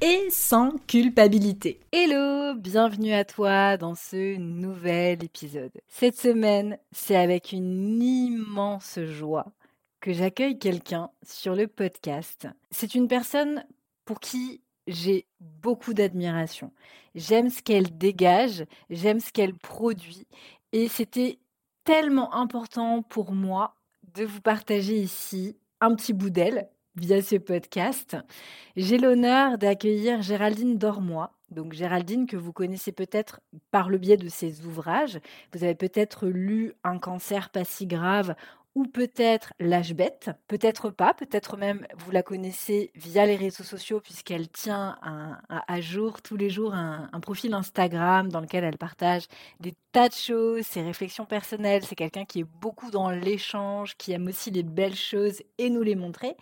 et sans culpabilité. Hello, bienvenue à toi dans ce nouvel épisode. Cette semaine, c'est avec une immense joie que j'accueille quelqu'un sur le podcast. C'est une personne pour qui j'ai beaucoup d'admiration. J'aime ce qu'elle dégage, j'aime ce qu'elle produit et c'était tellement important pour moi de vous partager ici un petit bout d'elle via ce podcast. J'ai l'honneur d'accueillir Géraldine Dormois. Donc Géraldine que vous connaissez peut-être par le biais de ses ouvrages. Vous avez peut-être lu Un cancer pas si grave ou peut-être l'âge bête, peut-être pas, peut-être même vous la connaissez via les réseaux sociaux puisqu'elle tient à jour tous les jours un, un, profil Instagram dans lequel elle partage des tas de choses, ses réflexions personnelles. C'est quelqu'un qui est beaucoup dans l'échange, qui aime aussi les belles choses et nous les montrer.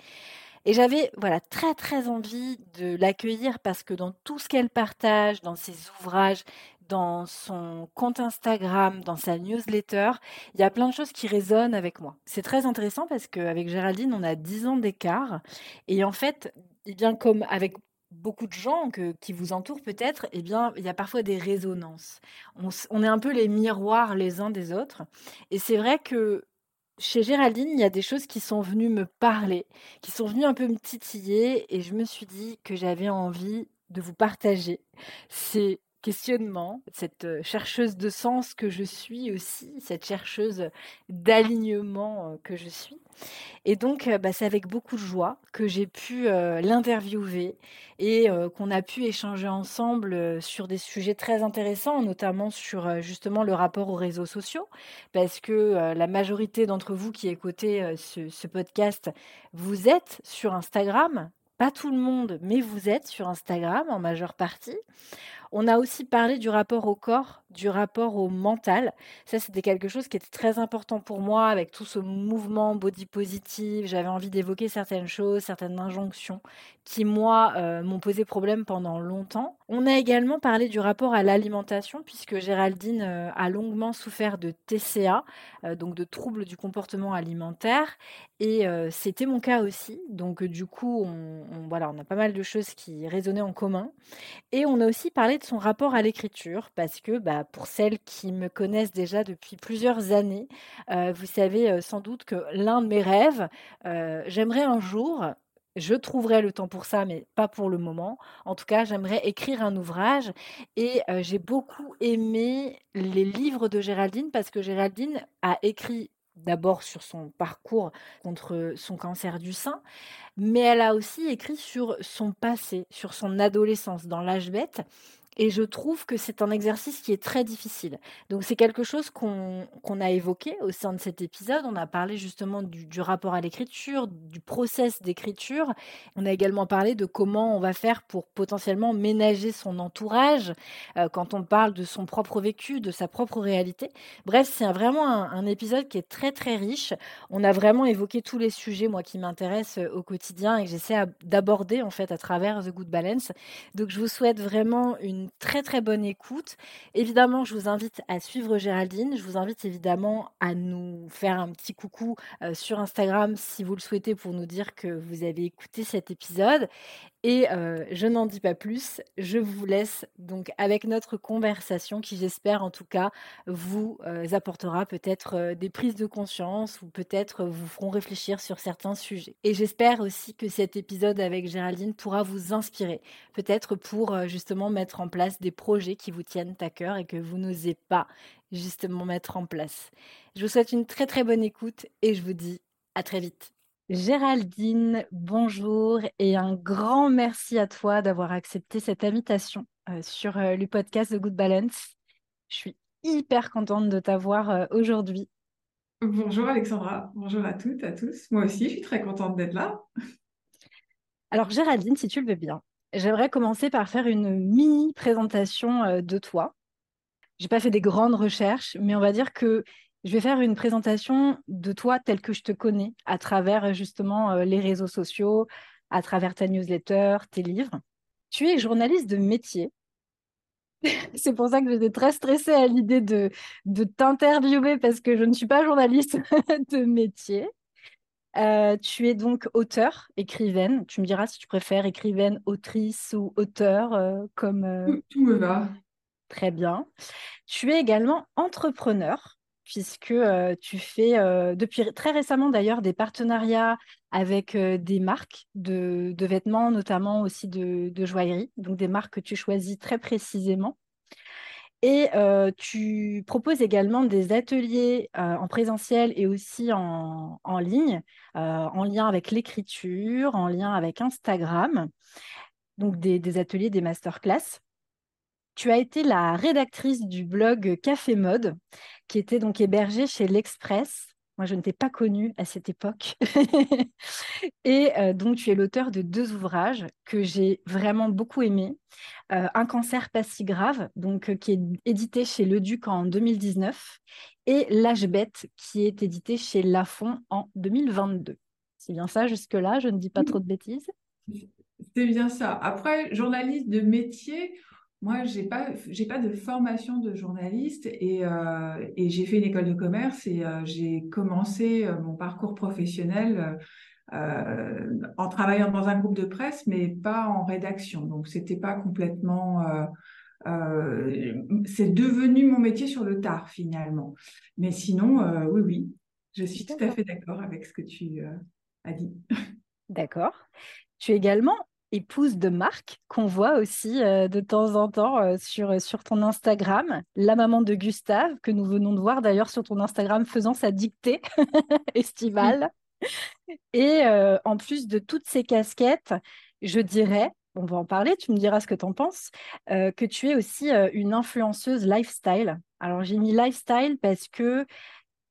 Et j'avais voilà très très envie de l'accueillir parce que dans tout ce qu'elle partage, dans ses ouvrages, dans son compte Instagram, dans sa newsletter, il y a plein de choses qui résonnent avec moi. C'est très intéressant parce qu'avec Géraldine, on a 10 ans d'écart. Et en fait, eh bien, comme avec beaucoup de gens que, qui vous entourent peut-être, eh bien, il y a parfois des résonances. On, on est un peu les miroirs les uns des autres. Et c'est vrai que chez Géraldine, il y a des choses qui sont venues me parler, qui sont venues un peu me titiller et je me suis dit que j'avais envie de vous partager. Ces questionnements, cette chercheuse de sens que je suis aussi, cette chercheuse d'alignement que je suis. Et donc, bah, c'est avec beaucoup de joie que j'ai pu l'interviewer et qu'on a pu échanger ensemble sur des sujets très intéressants, notamment sur justement le rapport aux réseaux sociaux, parce que la majorité d'entre vous qui écoutez ce, ce podcast, vous êtes sur Instagram. Pas tout le monde, mais vous êtes sur Instagram en majeure partie. On a aussi parlé du rapport au corps, du rapport au mental. Ça, c'était quelque chose qui était très important pour moi avec tout ce mouvement body positive. J'avais envie d'évoquer certaines choses, certaines injonctions qui, moi, euh, m'ont posé problème pendant longtemps. On a également parlé du rapport à l'alimentation puisque Géraldine euh, a longuement souffert de TCA, euh, donc de troubles du comportement alimentaire. Et c'était mon cas aussi. Donc, du coup, on, voilà, on a pas mal de choses qui résonnaient en commun. Et on a aussi parlé de son rapport à l'écriture parce que, bah, pour celles qui me connaissent déjà depuis plusieurs années, euh, vous savez euh, sans doute que l'un de mes rêves, euh, j'aimerais un jour je trouverai le temps pour ça, mais pas pour le moment. En tout cas, j'aimerais écrire un ouvrage et j'ai beaucoup aimé les livres de Géraldine parce que Géraldine a écrit d'abord sur son parcours contre son cancer du sein, mais elle a aussi écrit sur son passé, sur son adolescence dans l'âge bête. Et je trouve que c'est un exercice qui est très difficile. Donc c'est quelque chose qu'on a évoqué au sein de cet épisode. On a parlé justement du, rapport à l'écriture, du process d'écriture. On a également parlé de comment on va faire pour potentiellement ménager son entourage euh, quand on parle de son propre vécu, de sa propre réalité. Bref, c'est vraiment un, un, épisode qui est très très riche. On a vraiment évoqué tous les sujets, moi, qui m'intéressent euh, au quotidien et que j'essaie d'aborder en fait à travers The Good Balance. Donc je vous souhaite vraiment une très très bonne écoute. Évidemment, je vous invite à suivre Géraldine. Je vous invite évidemment à nous faire un petit coucou euh, sur Instagram si vous le souhaitez pour nous dire que vous avez écouté cet épisode. Et euh, je n'en dis pas plus, je vous laisse donc avec notre conversation qui j'espère en tout cas vous euh, apportera peut-être des prises de conscience ou peut-être vous feront réfléchir sur certains sujets. Et j'espère aussi que cet épisode avec Géraldine pourra vous inspirer, peut-être pour justement mettre en place des projets qui vous tiennent à cœur et que vous n'osez pas justement mettre en place. Je vous souhaite une très très bonne écoute et je vous dis à très vite. Géraldine, bonjour et un grand merci à toi d'avoir accepté cette invitation euh, sur euh, le podcast The Good Balance. Je suis hyper contente de t'avoir euh, aujourd'hui. Bonjour Alexandra, bonjour à toutes, à tous. Moi aussi, je suis très contente d'être là. Alors Géraldine, si tu le veux bien, J'aimerais commencer par faire une mini présentation de toi. j'ai pas fait des grandes recherches, mais on va dire que je vais faire une présentation de toi telle que je te connais à travers justement euh, les réseaux sociaux, à travers ta newsletter, tes livres. Tu es journaliste de métier. C'est pour ça que j'étais très stressée à l'idée de, de t'interviewer parce que je ne suis pas journaliste de métier. Euh, tu es donc auteur, écrivaine. Tu me diras si tu préfères écrivaine, autrice ou auteur euh, comme. Euh, tout, me va. Très bien. Tu es également entrepreneur puisque tu fais depuis très récemment d'ailleurs des partenariats avec des marques de, vêtements, notamment aussi de, joaillerie, donc des marques que tu choisis très précisément. Et tu proposes également des ateliers en présentiel et aussi en, ligne, en lien avec l'écriture, en lien avec Instagram, donc des, ateliers, des masterclass. Tu as été la rédactrice du blog Café Mode, qui était donc hébergé chez l'Express. Moi, je ne t'ai pas connue à cette époque. et donc, tu es l'auteur de deux ouvrages que j'ai vraiment beaucoup aimés. Euh, un cancer pas si grave, donc euh, qui est édité chez Le Duc en 2019, et L'âge bête, qui est édité chez Lafon en 2022. C'est bien ça jusque-là, je ne dis pas trop de bêtises? C'est bien ça. Après, journaliste de métier, moi, j'ai pas, j'ai pas de formation de journaliste et, euh, et j'ai fait une école de commerce et j'ai commencé mon parcours professionnel euh, en travaillant dans un groupe de presse, mais pas en rédaction. Donc, c'était pas complètement. Euh, euh, c'est devenu mon métier sur le tard finalement. Mais sinon, oui, oui, je suis tout à fait d'accord avec ce que tu as dit. D'accord. Tu es également épouse de Marc, qu'on voit aussi de temps en temps sur, sur ton Instagram, la maman de Gustave, que nous venons de voir d'ailleurs sur ton Instagram faisant sa dictée estivale. Et euh, en plus de toutes ces casquettes, je dirais, on va en parler, tu me diras ce que tu en penses, euh, que tu es aussi euh, une influenceuse lifestyle. Alors j'ai mis lifestyle parce que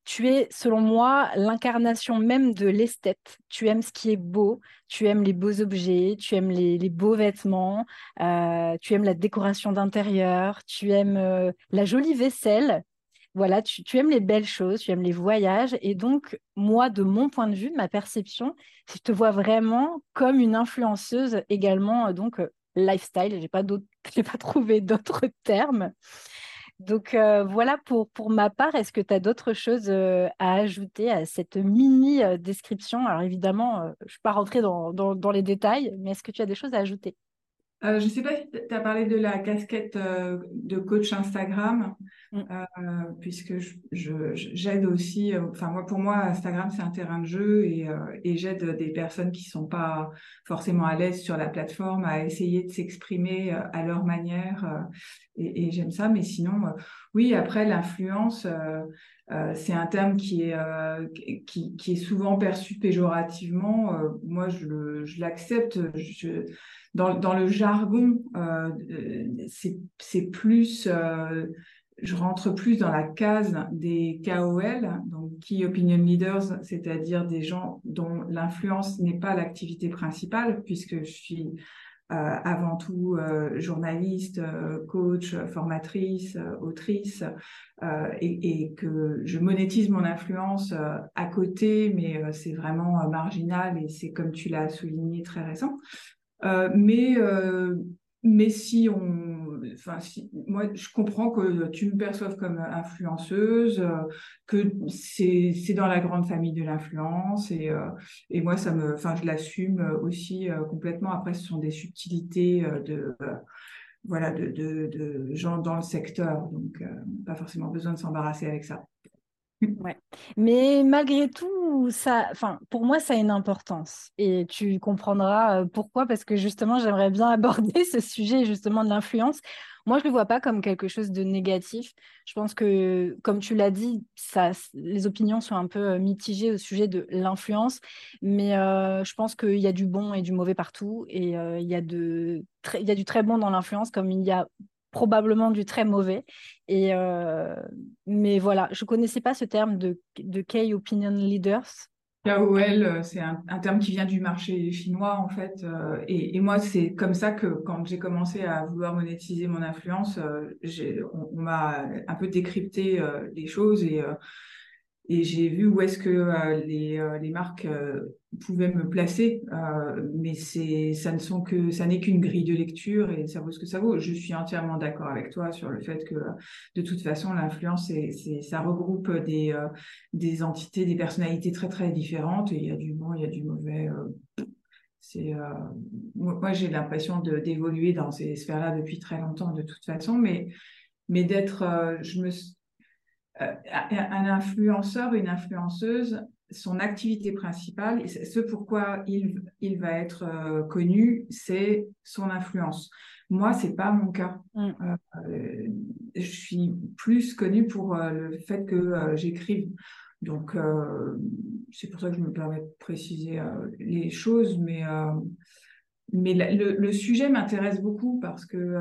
tu es, selon moi, l'incarnation même de l'esthète. Tu aimes ce qui est beau, tu aimes les beaux objets, tu aimes les, beaux vêtements, tu aimes la décoration d'intérieur, tu aimes la jolie vaisselle, voilà, tu, aimes les belles choses, tu aimes les voyages. Et donc, moi, de mon point de vue, de ma perception, je te vois vraiment comme une influenceuse également, euh, donc euh, lifestyle. J'ai pas pas trouvé d'autres termes. Donc euh, voilà pour, pour ma part. Est-ce que tu as d'autres choses à ajouter à cette mini description? Alors évidemment, je ne suis pas rentrée dans, les détails, mais est-ce que tu as des choses à ajouter? Je ne sais pas si tu as parlé de la casquette de coach Instagram. Mm. Euh, puisque j'aide aussi, euh, enfin moi pour moi Instagram c'est un terrain de jeu et, euh, et j'aide des personnes qui sont pas forcément à l'aise sur la plateforme à essayer de s'exprimer à leur manière et, et j'aime ça. Mais sinon, oui après l'influence c'est un terme qui est qui, qui, est souvent perçu péjorativement. moi je, l'accepte. Dans, dans, le jargon, c'est plus je rentre plus dans la case des KOL, donc Key Opinion Leaders, c'est-à-dire des gens dont l'influence n'est pas l'activité principale, puisque je suis euh, avant tout euh, journaliste, euh, coach, formatrice, autrice, et, et, que je monétise mon influence à côté, mais c'est vraiment marginal et c'est comme tu l'as souligné très récent. mais mais si on, enfin, moi, je comprends que tu me perçoives comme influenceuse, euh, que c'est, dans la grande famille de l'influence et, euh, et moi, ça me, enfin, je l'assume aussi euh, complètement. Après, ce sont des subtilités de, voilà, de, de, gens dans le secteur, donc pas forcément besoin de s'embarrasser avec ça. Ouais. Mais malgré tout, ça, enfin, pour moi, ça a une importance. Et tu comprendras euh, pourquoi, parce que justement, j'aimerais bien aborder ce sujet justement de l'influence. Moi, je ne le vois pas comme quelque chose de négatif. Je pense que, comme tu l'as dit, ça, les opinions sont un peu euh, mitigées au sujet de l'influence, mais euh, je pense qu'il y a du bon et du mauvais partout, et il, y a il y a du très bon dans l'influence, comme il y a probablement du très mauvais. Et, euh, mais voilà, je connaissais pas ce terme de, de Key Opinion Leaders. KOL, c'est un, terme qui vient du marché chinois en fait. et, moi, c'est comme ça que quand j'ai commencé à vouloir monétiser mon influence, on m'a un peu décrypté les choses et et j'ai vu où est-ce que euh, les, euh, les, marques euh, pouvaient me placer, mais c'est ça ne sont que ça n'est qu'une grille de lecture et ça vaut ce que ça vaut. Je suis entièrement d'accord avec toi sur le fait que de toute façon l'influence c'est ça regroupe des des entités, des personnalités très très différentes il y a du bon, il y a du mauvais. c'est moi j'ai l'impression d'évoluer dans ces sphères-là depuis très longtemps de toute façon, mais mais d'être je me un influenceur, une influenceuse, son activité principale, ce pourquoi il, il va être euh, connu, c'est son influence. Moi, c'est pas mon cas. Mm. Euh, je suis plus connue pour le fait que j'écrive. Donc, c'est pour ça que je me permets de préciser les choses, mais, mais le, le, sujet m'intéresse beaucoup parce que,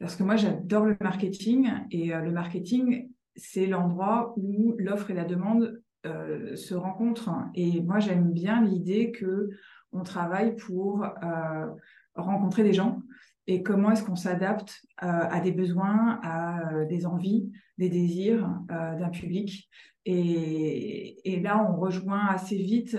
parce que moi, j'adore le marketing et le marketing, c'est l'endroit où l'offre et la demande euh, se rencontrent. Et moi, j'aime bien l'idée que on travaille pour euh, rencontrer des gens et comment est-ce qu'on s'adapte euh, à des besoins, à des envies, des désirs d'un public? Et, là, on rejoint assez vite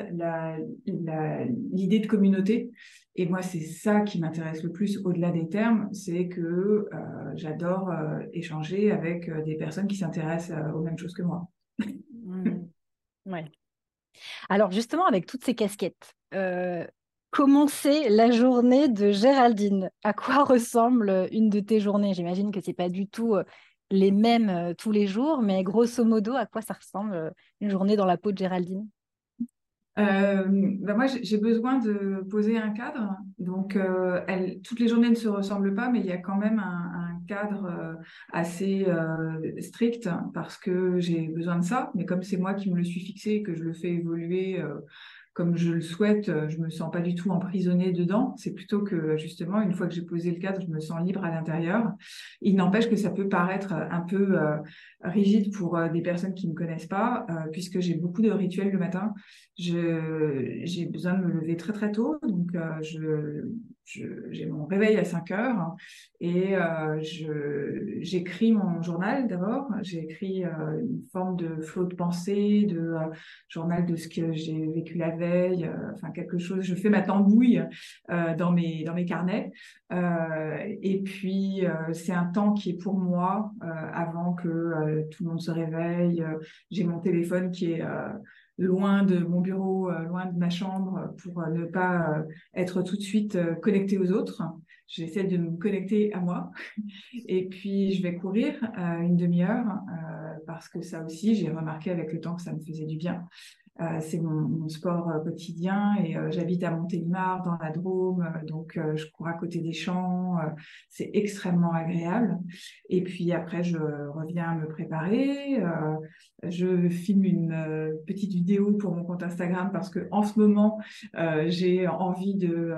l'idée de communauté. Et moi, c'est ça qui m'intéresse le plus au-delà des termes, c'est que euh, j'adore euh, échanger avec euh, des personnes qui s'intéressent aux mêmes choses que moi. Mmh. Alors justement, avec toutes ces casquettes, commencer la journée de Géraldine À quoi ressemble une de tes journées? J'imagine que c'est pas du tout les mêmes euh, tous les jours, mais grosso modo, à quoi ça ressemble euh, une journée dans la peau de Géraldine? Euh, ben moi, j'ai besoin de poser un cadre. Donc, toutes les journées ne se ressemblent pas, mais il y a quand même un, cadre assez strict parce que j'ai besoin de ça. Mais comme c'est moi qui me le suis fixé et que je le fais évoluer comme je le souhaite, euh, je me sens pas du tout emprisonnée dedans. C'est plutôt que justement, une fois que j'ai posé le cadre, je me sens libre à l'intérieur. Il n'empêche que ça peut paraître un peu euh, rigide pour euh, des personnes qui ne me connaissent pas, puisque j'ai beaucoup de rituels le matin. J'ai besoin de me lever très très tôt, donc je j'ai mon réveil à 5 heures et euh, j'écris mon journal d'abord. J'ai écrit euh, une forme de flot de pensée, de euh, journal de ce que j'ai vécu la veille, euh, enfin quelque chose. Je fais ma tambouille dans mes dans mes carnets. et puis c'est un temps qui est pour moi avant que tout le monde se réveille. j'ai mon téléphone qui est loin de mon bureau, euh, loin de ma chambre, pour euh, ne pas euh, être tout de suite connecté aux autres. J'essaie de me connecter à moi. Et puis, je vais courir une demi-heure parce que ça aussi, j'ai remarqué avec le temps que ça me faisait du bien. Euh, c'est mon, sport euh, quotidien et euh, j'habite à Montélimar dans la Drôme, donc je cours à côté des champs, c'est extrêmement agréable. Et puis après, je reviens me préparer, je filme une petite vidéo pour mon compte Instagram parce que en ce moment, j'ai envie de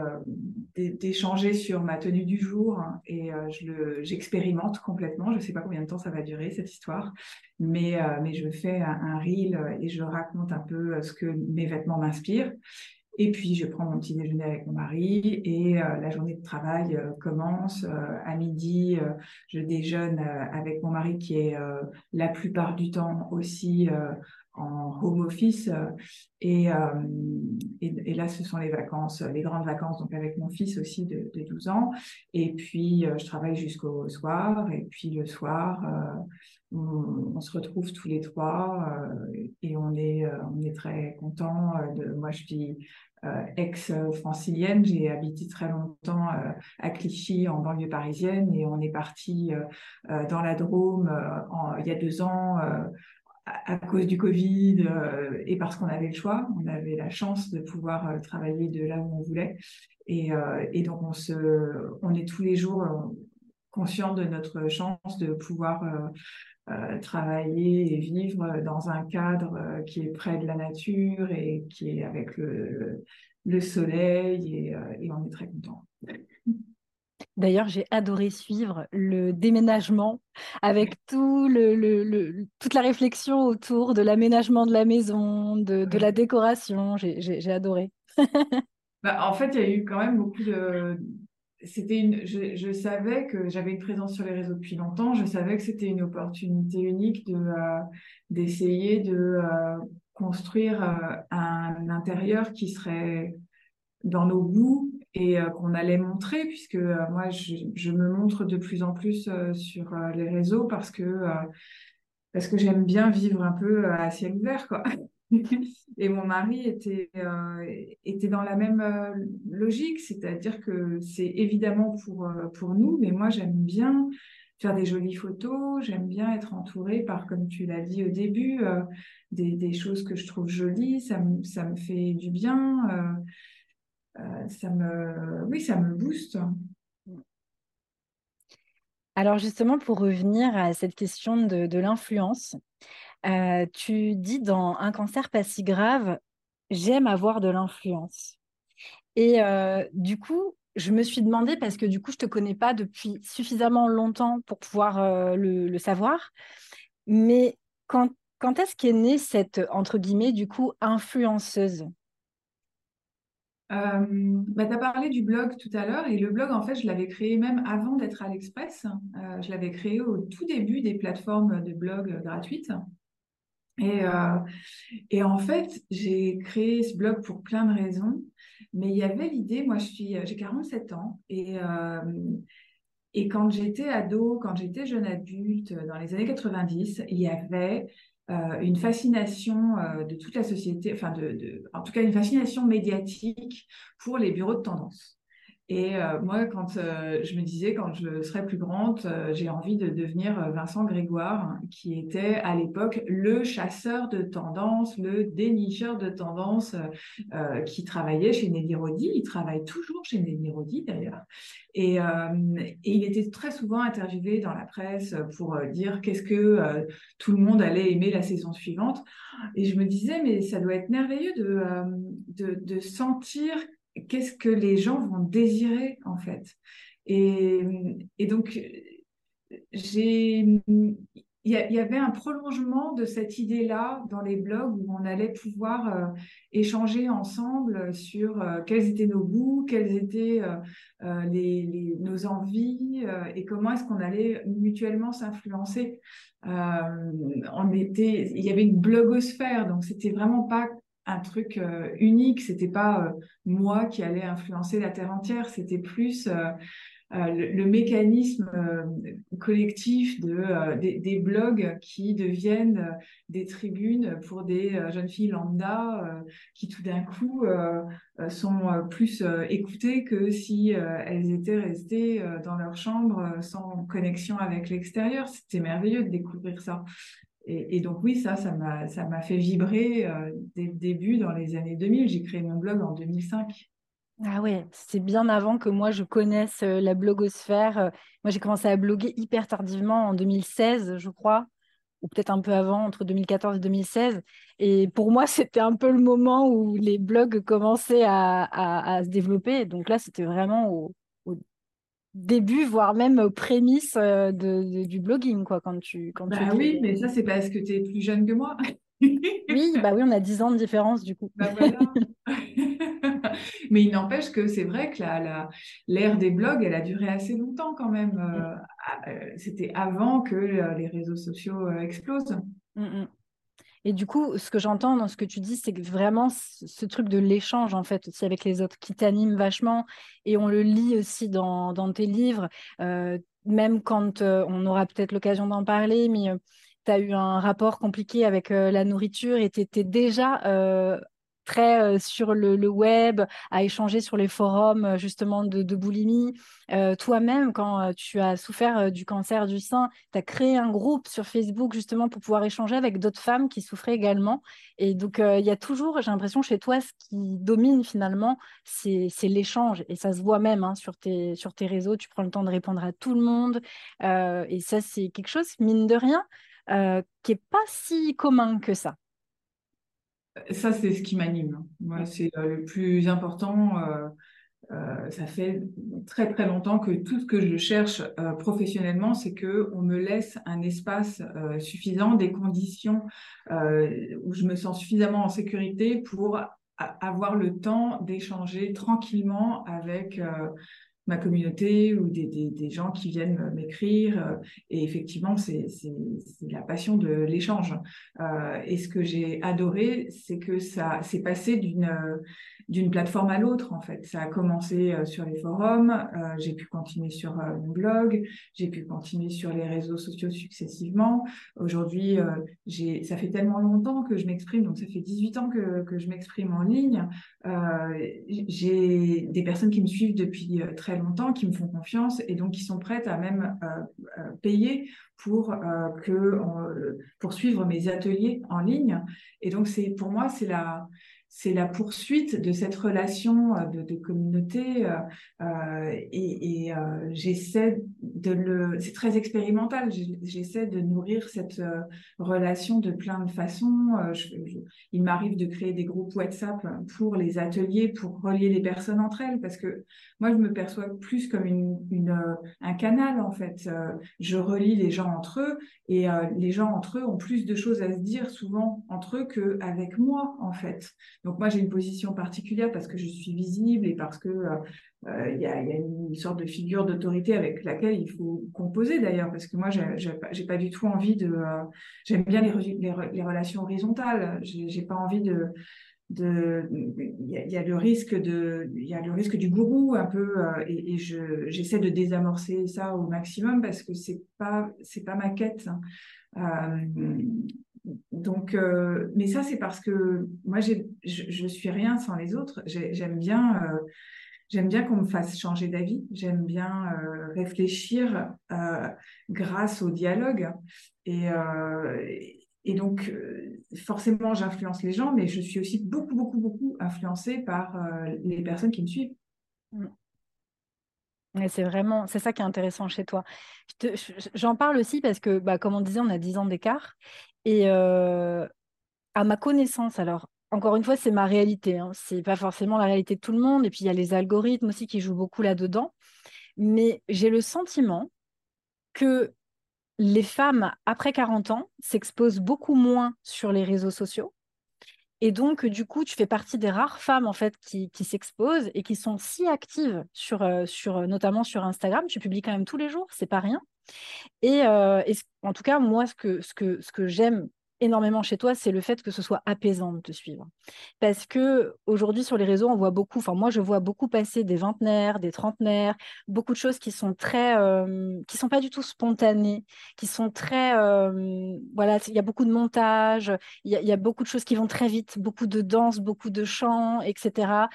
d'échanger sur ma tenue du jour et je j'expérimente complètement. Je ne sais pas combien de temps ça va durer cette histoire, mais mais je fais un, un reel et je raconte un peu ce que mes vêtements m'inspirent. Et puis, je prends mon petit déjeuner avec mon mari et euh, la journée de travail euh, commence. Euh, à midi, je déjeune avec mon mari qui est la plupart du temps aussi en home office. Et, et, là, ce sont les vacances, les grandes vacances, donc avec mon fils aussi de, de 12 ans. Et puis, je travaille jusqu'au soir. Et puis, le soir, on, se retrouve tous les trois et on est, on est très contents. De, moi, je suis euh, ex-francilienne. J'ai habité très longtemps euh, à Clichy, en banlieue parisienne, et on est parti euh, dans la Drôme il y a deux ans à cause du Covid et parce qu'on avait le choix, on avait la chance de pouvoir travailler de là où on voulait. Et, et donc, on, est tous les jours conscients de notre chance de pouvoir euh, travailler et vivre dans un cadre euh, qui est près de la nature et qui est avec le, le soleil et, euh, et, on est très content. D'ailleurs, j'ai adoré suivre le déménagement avec tout le, toute la réflexion autour de l'aménagement de la maison, de, la décoration. J'ai adoré. Bah, en fait, il y a eu quand même beaucoup de. C'était une. Je, savais que j'avais une présence sur les réseaux depuis longtemps. Je savais que c'était une opportunité unique de euh, d'essayer de euh, construire euh, un intérieur qui serait dans nos goûts et euh, qu'on allait montrer, puisque euh, moi, je, me montre de plus en plus euh, sur les réseaux parce que, que j'aime bien vivre un peu à ciel ouvert, quoi. et mon mari était, était dans la même logique, c'est-à-dire que c'est évidemment pour, pour nous, mais moi, j'aime bien faire des jolies photos, j'aime bien être entourée par, comme tu l'as dit au début, des, des, choses que je trouve jolies, ça ça me fait du bien. Euh, ça me, oui, ça me booste. Alors justement, pour revenir à cette question de, l'influence, euh, tu dis dans Un cancer pas si grave, j'aime avoir de l'influence. Et euh, du coup, je me suis demandé, parce que du coup, je ne te connais pas depuis suffisamment longtemps pour pouvoir le, savoir, mais quand, quand est-ce qu'est née cette, entre guillemets, du coup, influenceuse? Euh, bah, tu as parlé du blog tout à l'heure et le blog, en fait, je l'avais créé même avant d'être à l'Express. Euh, je l'avais créé au tout début des plateformes de blog gratuites. Et, euh, et en fait, j'ai créé ce blog pour plein de raisons, mais il y avait l'idée, moi je suis, j'ai 47 ans et, et quand j'étais ado, quand j'étais jeune adulte, dans les années 90, il y avait euh, une fascination euh, de toute la société, enfin de, en tout cas une fascination médiatique pour les bureaux de tendance. Et euh, moi, quand euh, je me disais, quand je serai plus grande, euh, j'ai envie de devenir Vincent Grégoire, qui était à l'époque le chasseur de tendance, le dénicheur de tendance, qui travaillait chez Nelly Rodi. Il travaille toujours chez Nelly Rodi, d'ailleurs. Et, il était très souvent interviewé dans la presse pour dire qu'est-ce que tout le monde allait aimer la saison suivante. Et je me disais, mais ça doit être merveilleux de, de sentir qu'est-ce que les gens vont désirer en fait. Et, donc, j'ai, il y, avait un prolongement de cette idée-là dans les blogs où on allait pouvoir euh, échanger ensemble sur euh, quels étaient nos goûts, quelles étaient euh, nos envies et comment est-ce qu'on allait mutuellement s'influencer. il y avait une blogosphère, donc c'était vraiment pas un truc euh, unique. C'était pas euh, moi qui allais influencer la terre entière. C'était plus euh, le, mécanisme collectif de des, blogs qui deviennent des tribunes pour des jeunes filles lambda qui tout d'un coup sont plus écoutées que si elles étaient restées dans leur chambre sans connexion avec l'extérieur. C'était merveilleux de découvrir ça. Et, donc oui, ça, ça m'a, fait vibrer euh, dès le début, dans les années 2000. J'ai créé mon blog en 2005. Ah ouais, c'est bien avant que moi je connaisse euh, la blogosphère. Euh, moi j'ai commencé à bloguer hyper tardivement en 2016, je crois, ou peut-être un peu avant, entre 2014 et 2016. Et pour moi, c'était un peu le moment où les blogs commençaient à, à se développer. Donc là, c'était vraiment au, début, voire même prémisse euh, de, du blogging, quoi, quand tu... Quand bah oui, mais ça, c'est parce que tu es plus jeune que moi. oui, bah oui, on a 10 ans de différence, du coup. Bah voilà. mais il n'empêche que c'est vrai que l'ère la, des blogs, elle a duré assez longtemps quand même. Euh, euh, c'était avant que les réseaux sociaux explosent. Mm, mm. Et du coup, ce que j'entends dans ce que tu dis, c'est vraiment ce truc de l'échange, en fait, aussi avec les autres, qui t'anime vachement. Et on le lit aussi dans, dans tes livres, euh, même quand euh, on aura peut-être l'occasion d'en parler, mais euh, tu as eu un rapport compliqué avec la nourriture et tu étais déjà euh, sur le, web, à échanger sur les forums euh, justement de, boulimie. Euh, toi-même, quand tu as souffert du cancer du sein, tu as créé un groupe sur Facebook justement pour pouvoir échanger avec d'autres femmes qui souffraient également. Et donc, il y a toujours, j'ai l'impression, chez toi, ce qui domine finalement, c'est l'échange. Et ça se voit même hein, sur tes réseaux, tu prends le temps de répondre à tout le monde. et ça, c'est quelque chose, mine de rien, qui n'est pas si commun que ça. Ça, c'est ce qui m'anime. Moi, c'est euh, le plus important. Euh, ça fait très très longtemps que tout ce que je cherche professionnellement, c'est que on me laisse un espace suffisant, des conditions où je me sens suffisamment en sécurité pour avoir le temps d'échanger tranquillement avec ma communauté ou des, des, gens qui viennent m'écrire. Euh, et effectivement, c'est la passion de l'échange. Euh, et ce que j'ai adoré, c'est que ça s'est passé d'une d'une plateforme à l'autre, en fait. Ça a commencé euh, sur les forums, j'ai pu continuer sur mon blog, j'ai pu continuer sur les réseaux sociaux successivement. Aujourd'hui, j'ai ça fait tellement longtemps que je m'exprime, donc ça fait 18 ans que, que je m'exprime en ligne. j'ai des personnes qui me suivent depuis très longtemps, qui me font confiance et donc qui sont prêtes à même euh, euh, payer pour euh, que poursuivre mes ateliers en ligne. Et donc c'est pour moi c'est la c'est la poursuite de cette relation euh, de, communauté euh, euh, et, j'essaie c'est très expérimental. J'essaie de nourrir cette relation de plein de façons. Il m'arrive de créer des groupes WhatsApp pour les ateliers pour relier les personnes entre elles parce que moi je me perçois plus comme une, un canal en fait. Je relie les gens entre eux et les gens entre eux ont plus de choses à se dire souvent entre eux qu'avec moi en fait. Donc moi, j'ai une position particulière parce que je suis visible et parce que euh, euh, il y, a, une sorte de figure d'autorité avec laquelle il faut composer d'ailleurs, parce que moi, j'ai pas du tout envie de. Euh, j'aime bien les, relations horizontales. J'ai pas envie de. Il y, a le risque de, il y a le risque du gourou un peu, et, j'essaie de désamorcer ça au maximum parce que c'est pas, c'est pas ma quête. Hein donc, euh, mais ça, c'est parce que moi, je, je suis rien sans les autres. J'aime bien, euh, j'aime bien qu'on me fasse changer d'avis. J'aime bien euh, réfléchir grâce au dialogue. Et, et donc, forcément, j'influence les gens, mais je suis aussi beaucoup, beaucoup, beaucoup influencée par les personnes qui me suivent. Mm. C'est vraiment, c'est ça qui est intéressant chez toi. J'en parle aussi parce que, bah, comme on disait, on a 10 ans d'écart. Et euh, à ma connaissance, alors, encore une fois, c'est ma réalité. Hein, c'est pas forcément la réalité de tout le monde. Et puis, il y a les algorithmes aussi qui jouent beaucoup là-dedans. Mais j'ai le sentiment que les femmes après 40 ans s'exposent beaucoup moins sur les réseaux sociaux. Et donc, du coup, tu fais partie des rares femmes en fait qui, s'exposent et qui sont si actives sur, euh, sur, notamment sur Instagram. Tu publies quand même tous les jours, c'est pas rien. Et, euh, en tout cas, moi, ce que j'aime énormément chez toi, c'est le fait que ce soit apaisant de te suivre. Parce que aujourd'hui sur les réseaux, on voit beaucoup, enfin moi je vois beaucoup passer des vingtenaires, des trentenaires, beaucoup de choses qui sont très, euh, qui sont pas du tout spontanées, qui sont très, euh, voilà, il y a beaucoup de montage, il y, a beaucoup de choses qui vont très vite, beaucoup de danse, beaucoup de chants, etc.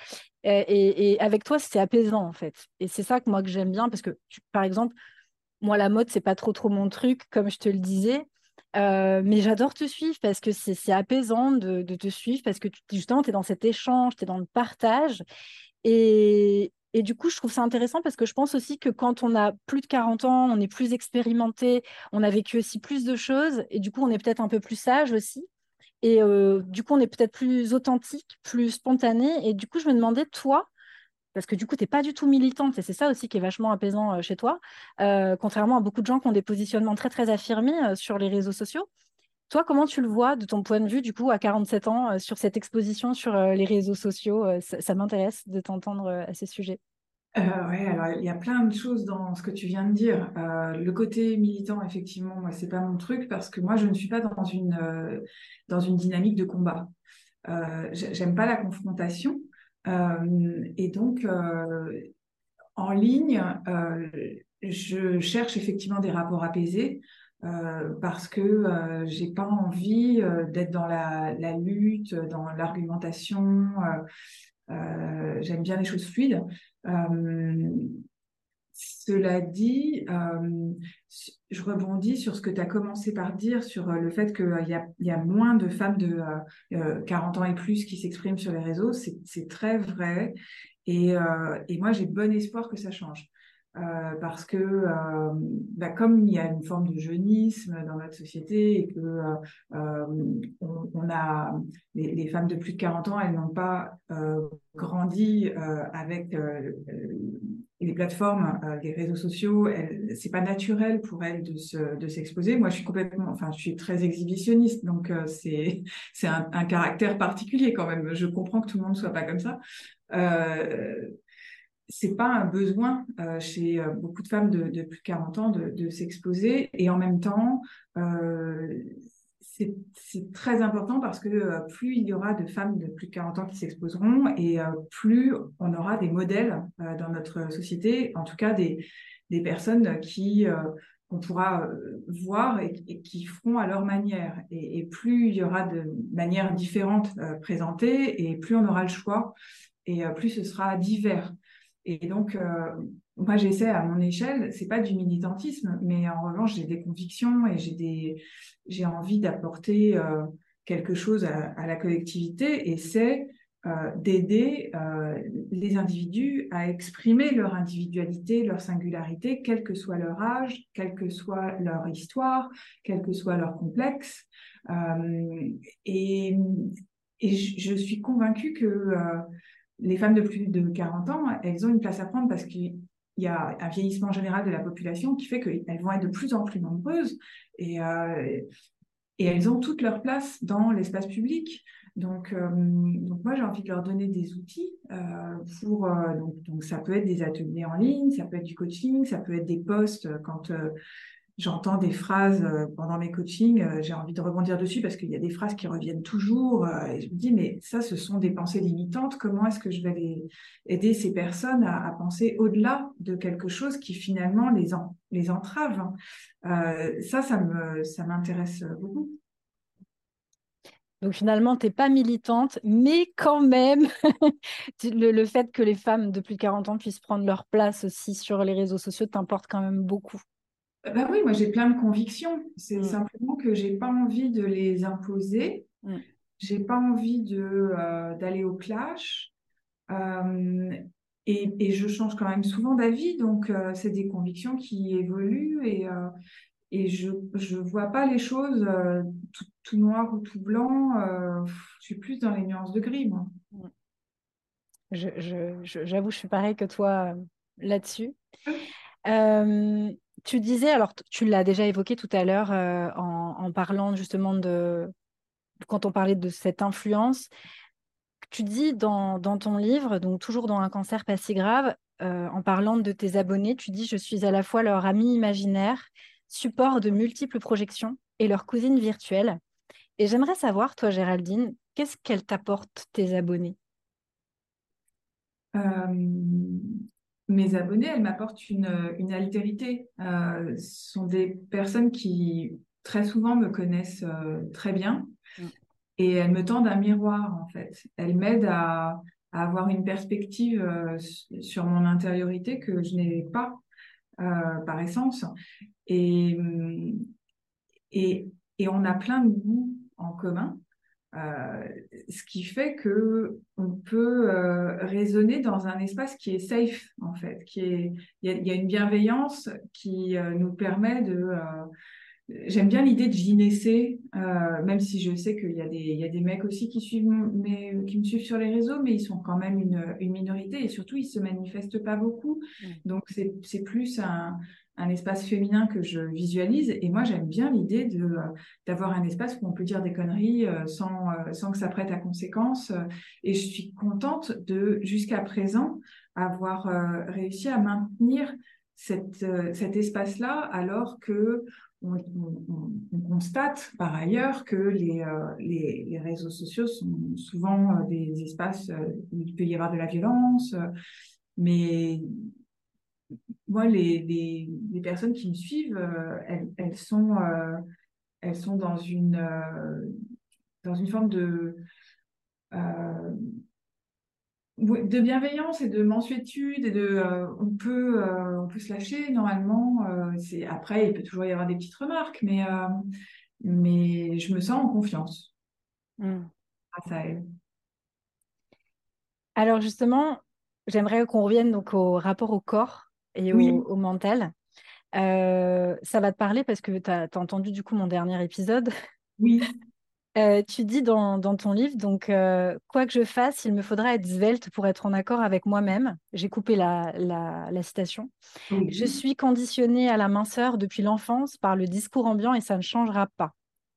Et, avec toi, c'est apaisant en fait. Et c'est ça que moi que j'aime bien parce que, par exemple, moi, la mode, c'est pas trop trop mon truc, comme je te le disais. Euh, mais j'adore te suivre parce que c'est apaisant de, te suivre, parce que justement, tu es dans cet échange, tu es dans le partage. Et, et, du coup, je trouve ça intéressant parce que je pense aussi que quand on a plus de 40 ans, on est plus expérimenté, on a vécu aussi plus de choses, et du coup, on est peut-être un peu plus sage aussi. Et euh, du coup, on est peut-être plus authentique, plus spontané. Et du coup, je me demandais, toi, parce que du coup, tu n'es pas du tout militante, et c'est ça aussi qui est vachement apaisant euh, chez toi, euh, contrairement à beaucoup de gens qui ont des positionnements très, très affirmés euh, sur les réseaux sociaux. Toi, comment tu le vois de ton point de vue, du coup, à 47 ans, sur cette exposition sur les réseaux sociaux Ça, m'intéresse de t'entendre à ce sujet. oui, alors il y a plein de choses dans ce que tu viens de dire. le côté militant, effectivement, moi, c'est pas mon truc parce que moi, je ne suis pas dans une, dans une dynamique de combat. J'aime pas la confrontation. Euh, et donc, euh, en ligne, euh, je cherche effectivement des rapports apaisés. parce que j'ai pas envie d'être dans la, lutte, dans l'argumentation. J'aime bien les choses fluides. Cela dit, euh, je rebondis sur ce que tu as commencé par dire sur euh, le fait qu'il y, a moins de femmes de 40 euh, ans et plus qui s'expriment sur les réseaux. C'est très vrai. Et, moi, j'ai bon espoir que ça change. parce que bah, comme il y a une forme de jeunisme dans notre société et que les, les, femmes de plus de 40 ans, elles n'ont pas grandi avec les plateformes, les réseaux sociaux, c'est pas naturel pour elles de se, de s'exposer. Moi, je suis complètement, enfin, je suis très exhibitionniste, donc c'est c'est un, caractère particulier quand même. Je comprends que tout le monde soit pas comme ça. Euh, c'est pas un besoin euh, chez euh, beaucoup de femmes de, de, plus de 40 ans de, de s'exposer et en même temps euh, c'est très important parce que euh, plus il y aura de femmes de plus de 40 ans qui s'exposeront et euh, plus on aura des modèles dans notre société, en tout cas des, des personnes qui qu'on pourra voir et, qui feront à leur manière. Et, et, plus il y aura de manières différentes présentées et plus on aura le choix et plus ce sera divers. Et donc, euh, moi, j'essaie à mon échelle, c'est pas du militantisme, mais en revanche, j'ai des convictions et j'ai des, j'ai envie d'apporter euh, quelque chose à, la collectivité, et c'est euh, d'aider euh, les individus à exprimer leur individualité, leur singularité, quel que soit leur âge, quelle que soit leur histoire, quel que soit leur complexe. Et, et je, suis convaincue que les femmes de plus de 40 ans, elles ont une place à prendre parce qu'il y a un vieillissement général de la population qui fait qu'elles vont être de plus en plus nombreuses et, euh, et elles ont toute leur place dans l'espace public. Donc, euh, donc moi, j'ai envie de leur donner des outils euh, pour. Donc, donc, ça peut être des ateliers en ligne, ça peut être du coaching, ça peut être des posts quand j'entends des phrases euh, pendant mes coachings, euh, j'ai envie de rebondir dessus parce qu'il y a des phrases qui reviennent toujours euh, et je me dis mais ça ce sont des pensées limitantes, comment est-ce que je vais aider ces personnes à, penser au-delà de quelque chose qui finalement les, les entrave euh, Ça, ça m'intéresse beaucoup. Donc finalement, tu n'es pas militante, mais quand même, le, le, fait que les femmes de plus de 40 ans puissent prendre leur place aussi sur les réseaux sociaux t'importe quand même beaucoup. Ben oui, moi j'ai plein de convictions. C'est mm. simplement que j'ai pas envie de les imposer. Mm. J'ai pas envie de euh, d'aller au clash. Euh, et, et, je change quand même souvent d'avis, donc euh, c'est des convictions qui évoluent et et je je vois pas les choses tout, tout, noir ou tout blanc. Je suis plus dans les nuances de gris, moi. Mm. J'avoue, je, je, je, suis pareil que toi là-dessus. Euh, tu disais, alors tu l'as déjà évoqué tout à l'heure euh, en, parlant justement de, quand on parlait de cette influence, tu dis dans, ton livre, donc toujours dans un cancer pas si grave, euh, en parlant de tes abonnés, tu dis, je suis à la fois leur ami imaginaire, support de multiples projections et leur cousine virtuelle. Et j'aimerais savoir, toi Géraldine, qu'est-ce qu'elles t'apportent tes abonnés? Euh, mes abonnés, elles m'apportent une, une altérité. Euh, ce sont des personnes qui très souvent me connaissent euh, très bien mm. et elles me tendent un miroir en fait. Elles m'aident à, à, avoir une perspective euh, sur mon intériorité que je n'ai pas par essence. Et, et, et on a plein de goûts en commun. Euh, ce qui fait que on peut euh, raisonner dans un espace qui est safe en fait, qui est il y a, y a, une bienveillance qui euh, nous permet de euh, J'aime bien l'idée de gynécée, même si je sais qu'il y a des y a des mecs aussi qui suivent mais qui me suivent sur les réseaux, mais ils sont quand même une, une minorité et surtout ils se manifestent pas beaucoup. Donc c'est plus un un espace féminin que je visualise. Et moi, j'aime bien l'idée de euh, d'avoir un espace où on peut dire des conneries euh, sans, euh, sans que ça prête à conséquence. Et je suis contente de, jusqu'à présent, avoir réussi à maintenir cette, cet espace-là, alors que on, on, on, constate par ailleurs que les, les, réseaux sociaux sont souvent des espaces où il peut y avoir de la violence, mais moi, les, les, les, personnes qui me suivent, euh, elles, elles, sont, euh, elles sont dans une, euh, dans une forme de, de bienveillance et de mensuétude et de, on peut, on peut se lâcher normalement. c'est après, il peut toujours y avoir des petites remarques, mais, mais je me sens en confiance mmh. grâce à elles. Alors justement, j'aimerais qu'on revienne donc au rapport au corps et au, mental. ça va te parler parce que tu as, entendu du coup mon dernier épisode. Oui. tu dis dans, ton livre, donc, quoi que je fasse, il me faudra être svelte pour être en accord avec moi-même. J'ai coupé la, la, citation. Je suis conditionnée à la minceur depuis l'enfance par le discours ambiant et ça ne changera pas.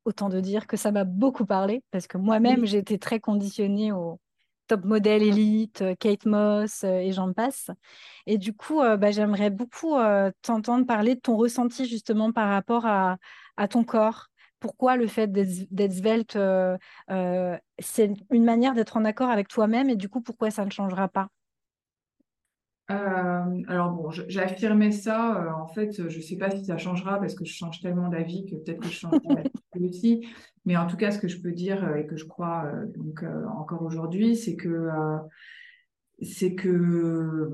Autant de dire que ça m'a beaucoup parlé parce que moi-même, j'ai été très conditionnée au top modèle élite, Kate Moss et j'en passe. Et du coup, bah, j'aimerais beaucoup t'entendre parler de ton ressenti justement par rapport à, à ton corps, pourquoi le fait d'être svelte, c'est une manière d'être en accord avec toi-même et du coup, pourquoi ça ne changera pas? Euh, alors bon, j'ai affirmé ça. Euh, en fait, je ne sais pas si ça changera parce que je change tellement d'avis que peut-être que je change aussi. Mais en tout cas, ce que je peux dire euh, et que je crois donc encore aujourd'hui, c'est que c'est que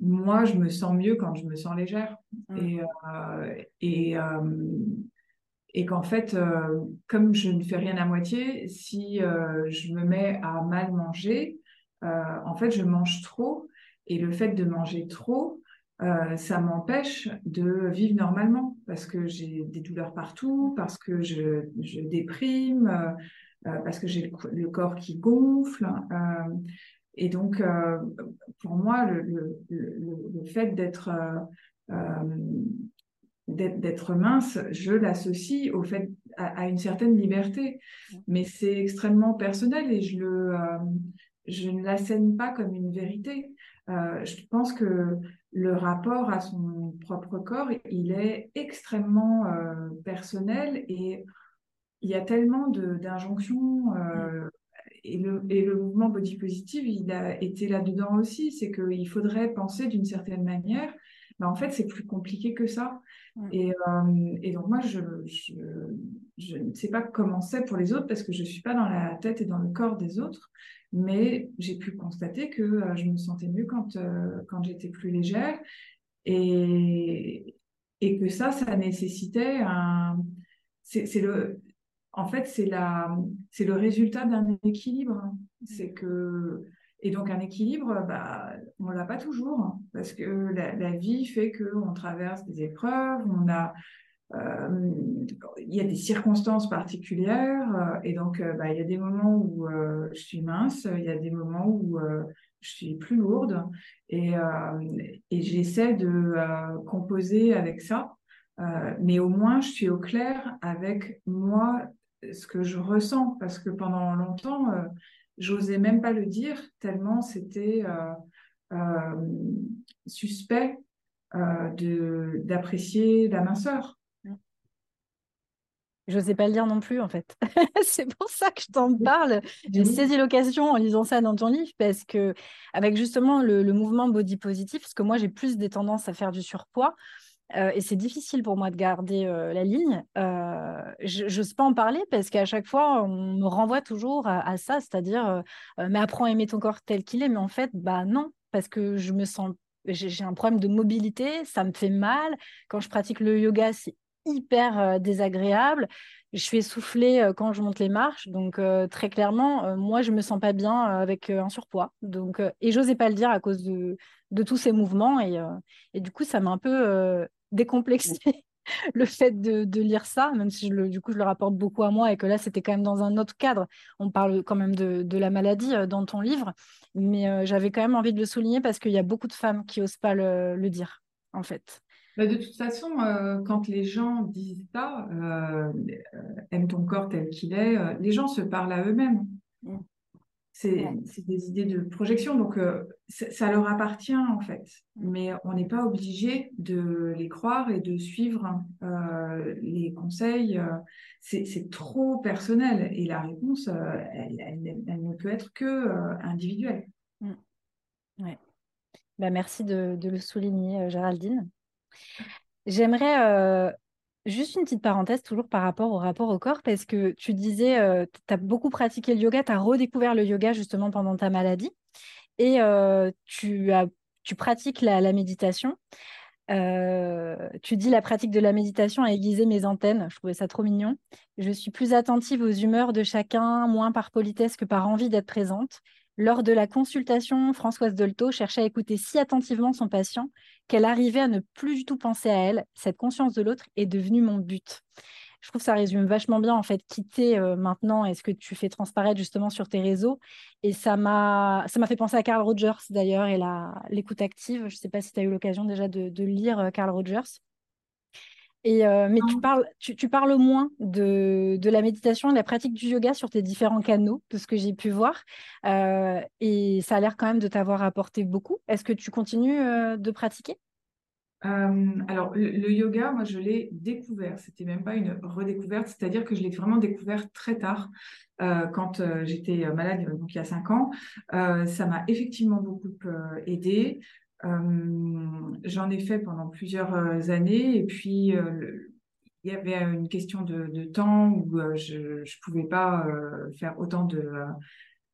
moi, je me sens mieux quand je me sens légère mmh. et et et qu'en fait, comme je ne fais rien à moitié, si je me mets à mal manger, en fait, je mange trop et le fait de manger trop, euh, ça m'empêche de vivre normalement parce que j'ai des douleurs partout, parce que je, déprime, euh, euh parce que j'ai le, corps qui gonfle. Et donc, pour moi, le, fait d'être mince, je l'associe au fait à, à, une certaine liberté, mais c'est extrêmement personnel et je le je ne l'assène pas comme une vérité. Euh, je pense que le rapport à son propre corps, il est extrêmement euh, personnel et il y a tellement d'injonctions. Euh, et, le, et le mouvement body positive, il a été là-dedans aussi. C'est qu'il faudrait penser d'une certaine manière. Mais en fait, c'est plus compliqué que ça. Et, et, donc, moi, je, je, je ne sais pas comment c'est pour les autres parce que je ne suis pas dans la tête et dans le corps des autres mais j'ai pu constater que euh, je me sentais mieux quand, euh, quand j'étais plus légère et, et que ça, ça nécessitait un. C'est le. En fait, c'est la, c'est le résultat d'un équilibre. C'est que et donc un équilibre, bah, on l'a pas toujours parce que la, vie fait que on traverse des épreuves, on a euh, il y a des circonstances particulières euh, et donc euh, bah, il y a des moments où je suis mince, il y a des moments où je suis plus lourde et j'essaie de composer avec ça. mais au moins, je suis au clair avec moi, ce que je ressens, parce que pendant longtemps, j'osais même pas le dire, tellement c'était suspect d'apprécier la minceur. Je sais pas le dire non plus, en fait. c'est pour ça que je t'en parle. J'ai saisi l'occasion en lisant ça dans ton livre parce que, avec justement le, mouvement body positif, parce que moi, j'ai plus des tendances à faire du surpoids. Euh, et c'est difficile pour moi de garder euh, la ligne. Euh, je n'ose pas en parler parce qu'à chaque fois, on me renvoie toujours à, ça, c'est-à-dire, mais apprends à aimer ton corps tel qu'il est. Mais en fait, bah non, parce que je me sens j'ai un problème de mobilité, ça me fait mal. Quand je pratique le yoga, c'est hyper désagréable. Je suis essoufflée quand je monte les marches. Donc, très clairement, moi, je me sens pas bien avec un surpoids. Donc, et j'osais pas le dire à cause de, de tous ces mouvements. Et, et du coup, ça m'a un peu décomplexé le fait de, de, lire ça, même si je le, du coup, je le rapporte beaucoup à moi et que là, c'était quand même dans un autre cadre. On parle quand même de, de la maladie dans ton livre. Mais j'avais quand même envie de le souligner parce qu'il y a beaucoup de femmes qui osent pas le, le dire, en fait. Bah, de toute façon, euh, quand les gens disent ça, euh, euh, aime ton corps tel qu'il est, les gens se parlent à eux-mêmes. C'est des idées de projection, donc ça leur appartient en fait. Mm. Mais on n'est pas obligé de les croire et de suivre les conseils. C'est trop personnel et la réponse, elle, ne peut être que individuelle. Mm. Bah, merci de, de, le souligner, Géraldine. J'aimerais euh, juste une petite parenthèse, toujours par rapport au rapport au corps, parce que tu disais, euh, tu as beaucoup pratiqué le yoga, tu as redécouvert le yoga justement pendant ta maladie, et tu pratiques la, méditation. tu dis la pratique de la méditation a aiguisé mes antennes. Je trouvais ça trop mignon. Je suis plus attentive aux humeurs de chacun, moins par politesse que par envie d'être présente. Lors de la consultation, Françoise Dolto cherchait à écouter si attentivement son patient qu'elle arrivait à ne plus du tout penser à elle. Cette conscience de l'autre est devenue mon but. Je trouve que ça résume vachement bien, en fait, quitter euh, maintenant et ce que tu fais transparaître justement sur tes réseaux. Et ça m'a fait penser à Carl Rogers d'ailleurs et l'écoute active. Je ne sais pas si tu as eu l'occasion déjà de, lire euh, Carl Rogers. Et, euh, mais tu parles, tu, tu, parles moins de, de, la méditation et de la pratique du yoga sur tes différents canaux, de ce que j'ai pu voir. Euh, et ça a l'air quand même de t'avoir apporté beaucoup. Est-ce que tu continues euh, de pratiquer? Alors, le, yoga, moi, je l'ai découvert. C'était même pas une redécouverte, c'est-à-dire que je l'ai vraiment découvert très tard, quand j'étais malade, donc il y a cinq ans. ça m'a effectivement beaucoup aidé. Euh, j'en ai fait pendant plusieurs euh, années et puis euh, il y avait une question de, temps où je ne pouvais pas faire autant de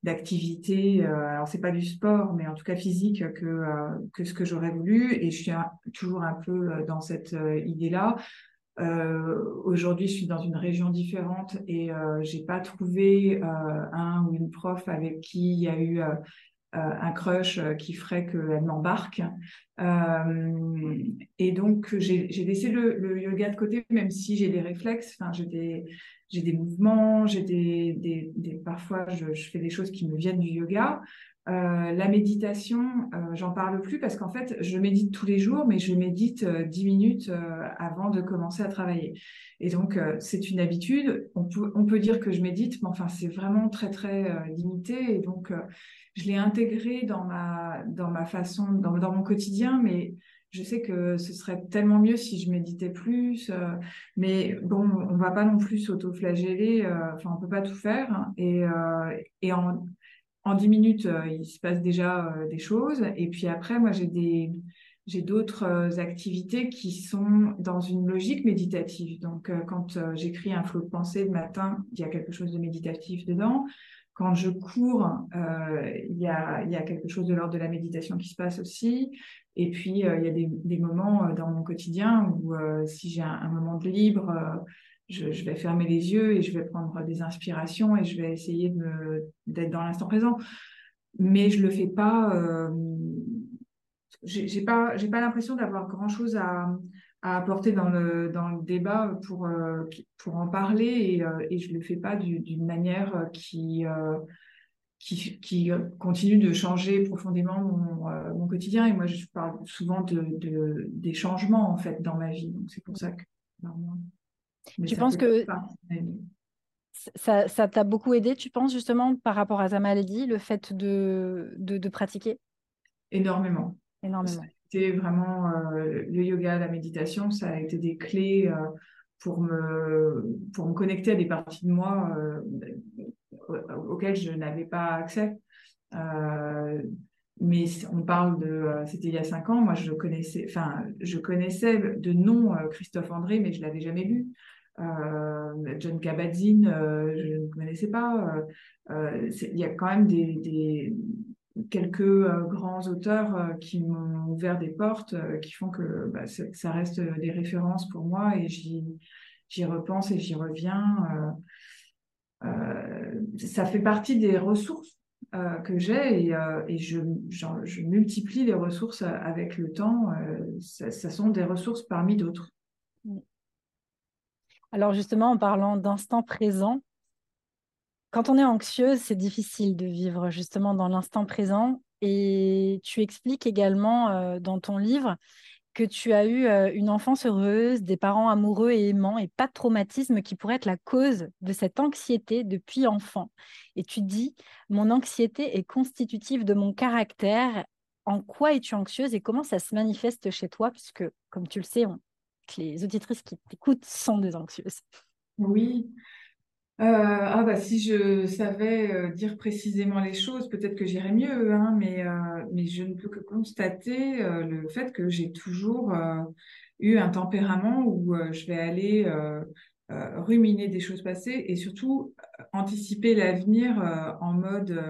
d'activités. alors c'est pas du sport, mais en tout cas physique que que ce que j'aurais voulu. Et je suis toujours un peu dans cette idée-là. Aujourd'hui, je suis dans une région différente et j'ai pas trouvé un ou une prof avec qui il y a eu euh, un crush euh, qui ferait qu'elle m'embarque. Euh, et donc, j'ai laissé le, yoga de côté, même si j'ai des réflexes, j'ai des, des mouvements, j'ai des, des, parfois je, fais des choses qui me viennent du yoga. Euh, la méditation, euh, j'en parle plus parce qu'en fait, je médite tous les jours, mais je médite dix minutes avant de commencer à travailler. Et donc, c'est une habitude. On peut, on peut dire que je médite, mais enfin, c'est vraiment très, très limité. Et donc, je l'ai intégré dans ma, dans ma façon, dans, dans, mon quotidien, mais je sais que ce serait tellement mieux si je méditais plus. Euh, mais bon, on va pas non plus s'auto-flageller. Euh, enfin, on peut pas tout faire. Et, euh, et en, en 10 minutes, il se passe déjà des choses. Et puis après, moi, j'ai des j'ai d'autres activités qui sont dans une logique méditative. Donc, quand j'écris un flot de pensée le matin, il y a quelque chose de méditatif dedans. Quand je cours, euh, il, y a, il y a quelque chose de l'ordre de la méditation qui se passe aussi. Et puis, euh, il y a des, moments euh, dans mon quotidien où si j'ai un, moment de libre, je, vais fermer les yeux et je vais prendre des inspirations et je vais essayer d'être dans l'instant présent. Mais je le fais pas. pas, j'ai pas l'impression d'avoir grand chose à, apporter dans le, débat pour, euh, pour en parler et, euh, et je ne le fais pas d'une manière qui, euh, qui, continue de changer profondément mon, mon, quotidien. Et moi, je parle souvent de, de, des changements en fait dans ma vie. Donc c'est pour ça que. Tu penses que ça, ça t'a beaucoup aidé, tu penses justement par rapport à ta maladie, le fait de, de, de pratiquer? Énormément. Énormément c'était vraiment euh, le yoga, la méditation, ça a été des clés euh, pour me pour me connecter à des parties de moi euh, auxquelles je n'avais pas accès. Mais on parle de, c'était il y a cinq ans. Moi, je connaissais, enfin, je connaissais de nom Christophe André, mais je l'avais jamais lu. John Kabat-Zinn, je ne connaissais pas. il y a quand même des, quelques euh, grands auteurs euh, qui m'ont ouvert des portes, euh, qui font que bah, ça reste des références pour moi et j'y repense et j'y reviens. ça fait partie des ressources que j'ai et, et je, je, multiplie les ressources avec le temps. ça, ça, sont des ressources parmi d'autres. Alors justement, en parlant d'instant présent, quand on est anxieuse, c'est difficile de vivre justement dans l'instant présent. Et tu expliques également euh, dans ton livre que tu as eu euh, une enfance heureuse, des parents amoureux et aimants et pas de traumatisme qui pourrait être la cause de cette anxiété depuis enfant. Et tu dis, mon anxiété est constitutive de mon caractère. En quoi es-tu anxieuse et comment ça se manifeste chez toi? Puisque, comme tu le sais, les auditrices qui t'écoutent sont des anxieuses. Oui, euh, ah bah si je savais euh, dire précisément les choses, peut-être que j'irais mieux, hein, mais, euh, mais je ne peux que constater le fait que j'ai toujours eu un tempérament où je vais aller ruminer des choses passées et surtout anticiper l'avenir en mode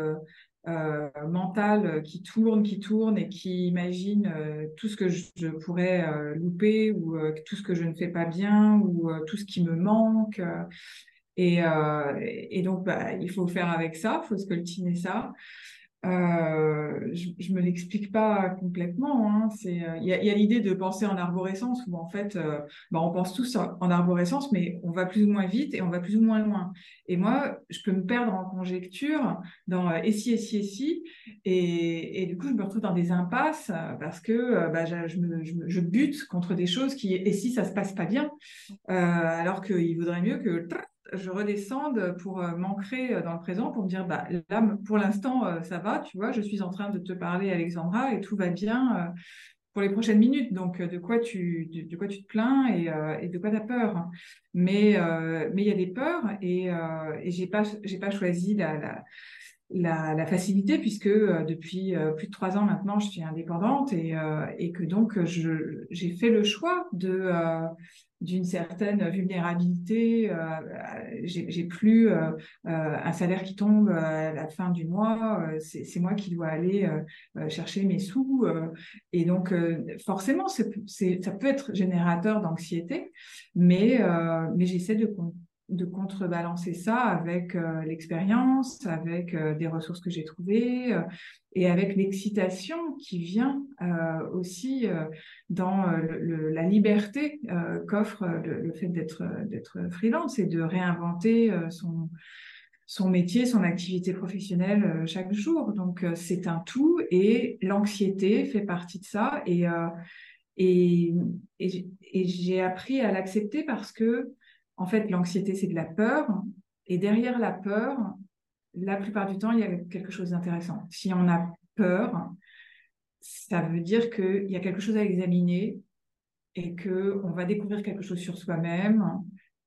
mental qui tourne, qui tourne et qui imagine tout ce que je, je pourrais louper ou tout ce que je ne fais pas bien ou tout ce qui me manque. Et, euh, et donc, bah, il faut faire avec ça, il faut scoltiner ça. euh, je, ne me l'explique pas complètement. Hein. Euh, il y a, l'idée de penser en arborescence où en fait, bah, on pense tous en arborescence, mais on va plus ou moins vite et on va plus ou moins loin. Et moi, je peux me perdre en conjecture dans et si et si et si, et, du coup, je me retrouve dans des impasses parce que bah, je, je, bute contre des choses qui et si ça se passe pas bien, alors qu'il vaudrait mieux que je redescende pour euh, m'ancrer euh, dans le présent, pour me dire, bah, là, pour l'instant, euh, ça va, tu vois, je suis en train de te parler, Alexandra, et tout va bien pour les prochaines minutes. Donc, de quoi tu, de, quoi tu te plains et, de quoi tu as peur? Mais mais il y a des peurs et, et j'ai pas, pas choisi la, facilité puisque depuis plus de trois ans maintenant, je suis indépendante et, et que donc j'ai fait le choix de d'une certaine vulnérabilité. Euh, j'ai plus euh, euh, un salaire qui tombe à la fin du mois. c'est moi qui dois aller chercher mes sous. et donc, forcément, ça peut être générateur d'anxiété, mais, mais j'essaie de de contrebalancer ça avec euh, l'expérience, avec euh, des ressources que j'ai trouvées euh, et avec l'excitation qui vient aussi dans la liberté qu'offre le, fait d'être freelance et de réinventer son son métier, son activité professionnelle chaque jour. Donc c'est un tout et l'anxiété fait partie de ça et et, et j'ai appris à l'accepter parce que en fait, l'anxiété, c'est de la peur. Et derrière la peur, la plupart du temps, il y a quelque chose d'intéressant. Si on a peur, ça veut dire qu'il y a quelque chose à examiner et qu'on va découvrir quelque chose sur soi-même.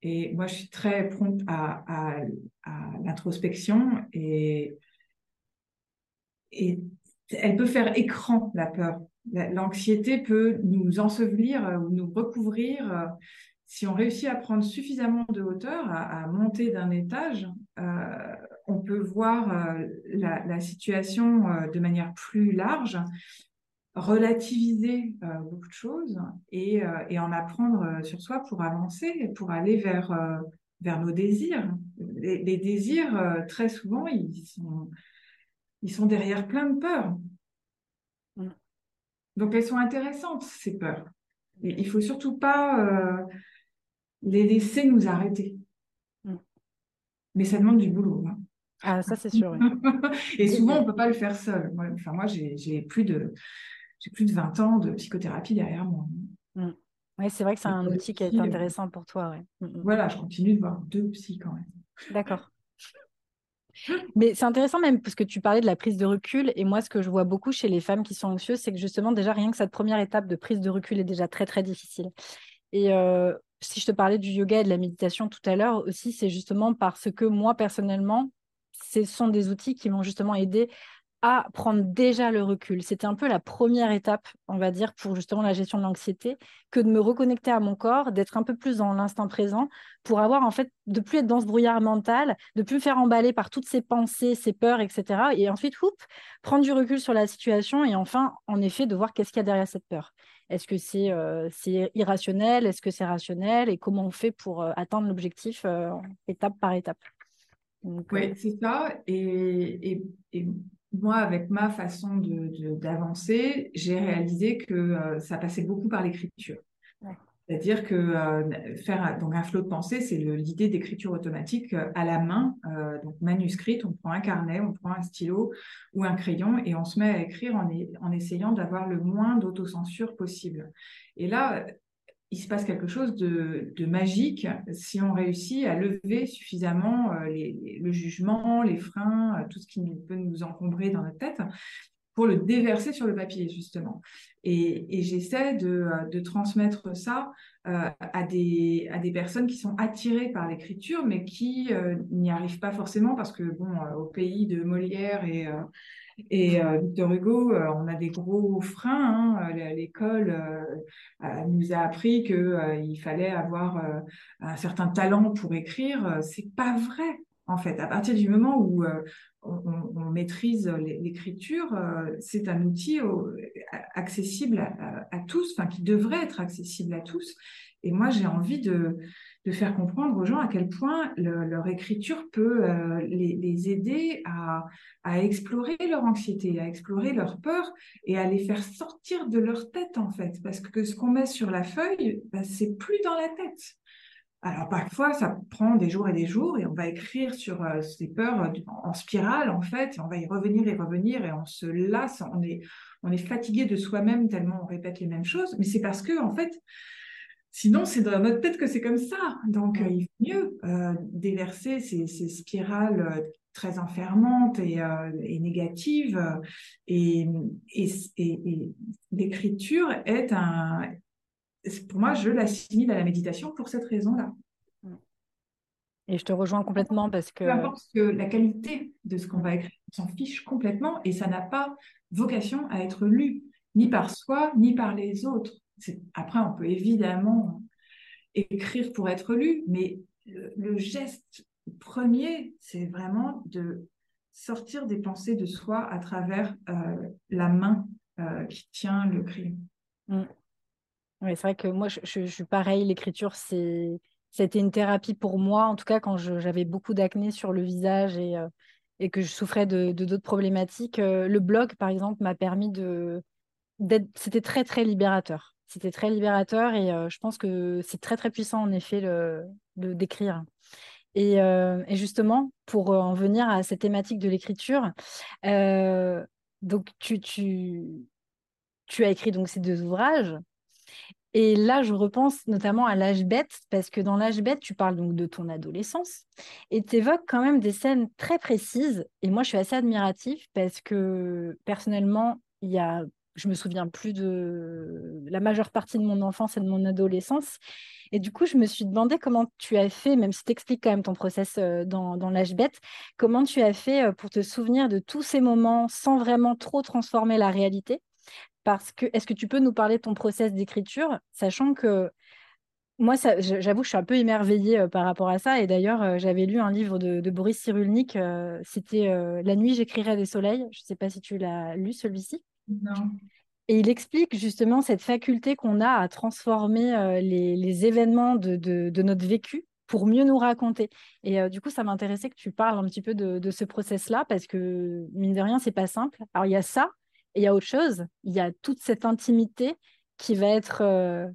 Et moi, je suis très prompte à, l'introspection et, et elle peut faire écran, la peur. L'anxiété peut nous ensevelir ou nous recouvrir si on réussit à prendre suffisamment de hauteur, à, monter d'un étage, euh, on peut voir euh, la, situation euh, de manière plus large, relativiser beaucoup de choses et, en apprendre sur soi pour avancer, pour aller vers, vers nos désirs. Les, désirs, très souvent, ils sont, ils sont derrière plein de peurs. Mm. Donc elles sont intéressantes, ces peurs. Il il faut surtout pas les laisser nous arrêter. Mm. Mais ça demande du boulot. Hein. Ah, ça, c'est sûr. et souvent, on ne peut pas le faire seul. Moi, enfin, moi j'ai plus, de, plus de 20 ans de psychothérapie derrière moi. Mm. Oui, c'est vrai que c'est un outil qui est intéressant pour toi. Mm, voilà, je continue de voir deux psys quand même. D'accord. Mais c'est intéressant même parce que tu parlais de la prise de recul et moi ce que je vois beaucoup chez les femmes qui sont anxieuses c'est que justement déjà rien que cette première étape de prise de recul est déjà très très difficile. Et euh, si je te parlais du yoga et de la méditation tout à l'heure aussi, c'est justement parce que moi, personnellement, ce sont des outils qui m'ont justement aidé à prendre déjà le recul. C'était un peu la première étape, on va dire, pour justement la gestion de l'anxiété, que de me reconnecter à mon corps, d'être un peu plus dans l'instant présent, pour avoir en fait, de plus être dans ce brouillard mental, de plus me faire emballer par toutes ces pensées, ces peurs, etc. Et ensuite, prendre du recul sur la situation et enfin, en effet, de voir qu'est-ce qu'il y a derrière cette peur. Est-ce que c'est euh, irrationnel Est-ce que c'est rationnel Et comment on fait pour euh, atteindre l'objectif euh, étape par étape? Oui, c'est ça. Et, moi, avec ma façon d'avancer, j'ai réalisé que ça passait beaucoup par l'écriture. C'est-à-dire que euh, faire donc un flot de pensée, c'est l'idée d'écriture automatique euh, à la main, euh, donc manuscrite. On prend un carnet, on prend un stylo ou un crayon et on se met à écrire en, en essayant d'avoir le moins d'autocensure possible. Et là, il se passe quelque chose de, magique si on réussit à lever suffisamment le jugement, les freins, tout ce qui peut nous encombrer dans notre tête pour le déverser sur le papier, justement. Et, j'essaie de, transmettre ça euh, à, des, personnes qui sont attirées par l'écriture, mais qui euh, n'y arrivent pas forcément parce que, bon, euh, au pays de Molière et, et Victor Hugo, on a des gros freins. Hein. L'école nous a appris qu'il fallait avoir un certain talent pour écrire. C'est pas vrai en fait. À partir du moment où on, maîtrise l'écriture, c'est un outil accessible à, tous, enfin qui devrait être accessible à tous. Et moi, j'ai envie de, faire comprendre aux gens à quel point leur écriture peut euh, les, aider à, explorer leur anxiété, à explorer leur peur et à les faire sortir de leur tête en fait. Parce que ce qu'on met sur la feuille, bah, c'est plus dans la tête. Alors parfois, ça prend des jours et des jours et on va écrire sur euh, ces peurs euh, en spirale en fait, et on va y revenir et revenir et on se lasse, on est, on est fatigué de soi-même tellement on répète les mêmes choses. Mais c'est parce que en fait, Sinon, c'est dans notre tête que c'est comme ça. Donc, euh, il vaut mieux euh, déverser ces, spirales euh, très enfermantes et, négatives. Et, l'écriture est un... Pour moi, je l'assimile à la méditation pour cette raison-là. Et je te rejoins complètement parce que... Peu importe que la qualité de ce qu'on va écrire, on s'en fiche complètement et ça n'a pas vocation à être lu, ni par soi, ni par les autres. Après, on peut évidemment écrire pour être lu, mais le, geste premier, c'est vraiment de sortir des pensées de soi à travers euh, la main euh, qui tient le crayon. Mm. C'est vrai que moi, je, suis pareil. L'écriture, c'est c'était une thérapie pour moi, en tout cas quand j'avais beaucoup d'acné sur le visage et, euh, que je souffrais de d'autres problématiques. le blog, par exemple, m'a permis de c'était très très libérateur. C'était très libérateur et euh, je pense que c'est très très puissant en effet d'écrire. Et, euh, et, justement, pour euh, en venir à cette thématique de l'écriture, donc tu, tu, tu as écrit donc ces deux ouvrages. Et là, je repense notamment à l'âge bête, parce que dans l'âge bête, tu parles donc de ton adolescence et tu évoques quand même des scènes très précises. Et moi, je suis assez admirative parce que personnellement, il y a je me souviens plus de la majeure partie de mon enfance et de mon adolescence. Et du coup, je me suis demandé comment tu as fait, même si tu expliques quand même ton process euh, dans, dans l'âge bête, comment tu as fait euh, pour te souvenir de tous ces moments sans vraiment trop transformer la réalité? Parce que, est-ce que tu peux nous parler de ton process d'écriture, sachant que moi, j'avoue, je suis un peu émerveillée euh, par rapport à ça. Et d'ailleurs, j'avais lu un livre de, Boris Cyrulnik. C'était La nuit, j'écrirai des soleils. Je ne sais pas si tu l'as lu, celui-ci. Et il explique justement cette faculté qu'on a à transformer euh, les, événements de, notre vécu pour mieux nous raconter. Et euh, du coup, ça m'intéressait que tu parles un petit peu de, ce process-là, parce que, mine de rien, c'est pas simple. Alors, il y a ça, il y a autre chose. Il y a toute cette intimité qui va être euh,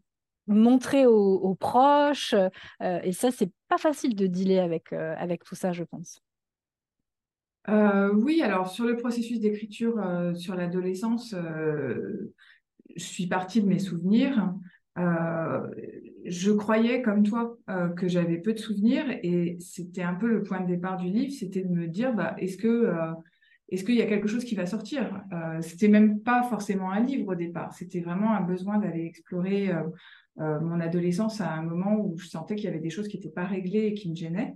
montrée aux, proches. et ça, c'est pas facile de dealer avec, avec tout ça, je pense. Euh, oui, alors sur le processus d'écriture euh, sur l'adolescence, euh, je suis partie de mes souvenirs. je croyais, comme toi, que j'avais peu de souvenirs et c'était un peu le point de départ du livre, c'était de me dire, bah, est-ce que est-ce qu'il y a quelque chose qui va sortir? C'était même pas forcément un livre au départ, c'était vraiment un besoin d'aller explorer mon adolescence à un moment où je sentais qu'il y avait des choses qui n'étaient pas réglées et qui me gênaient.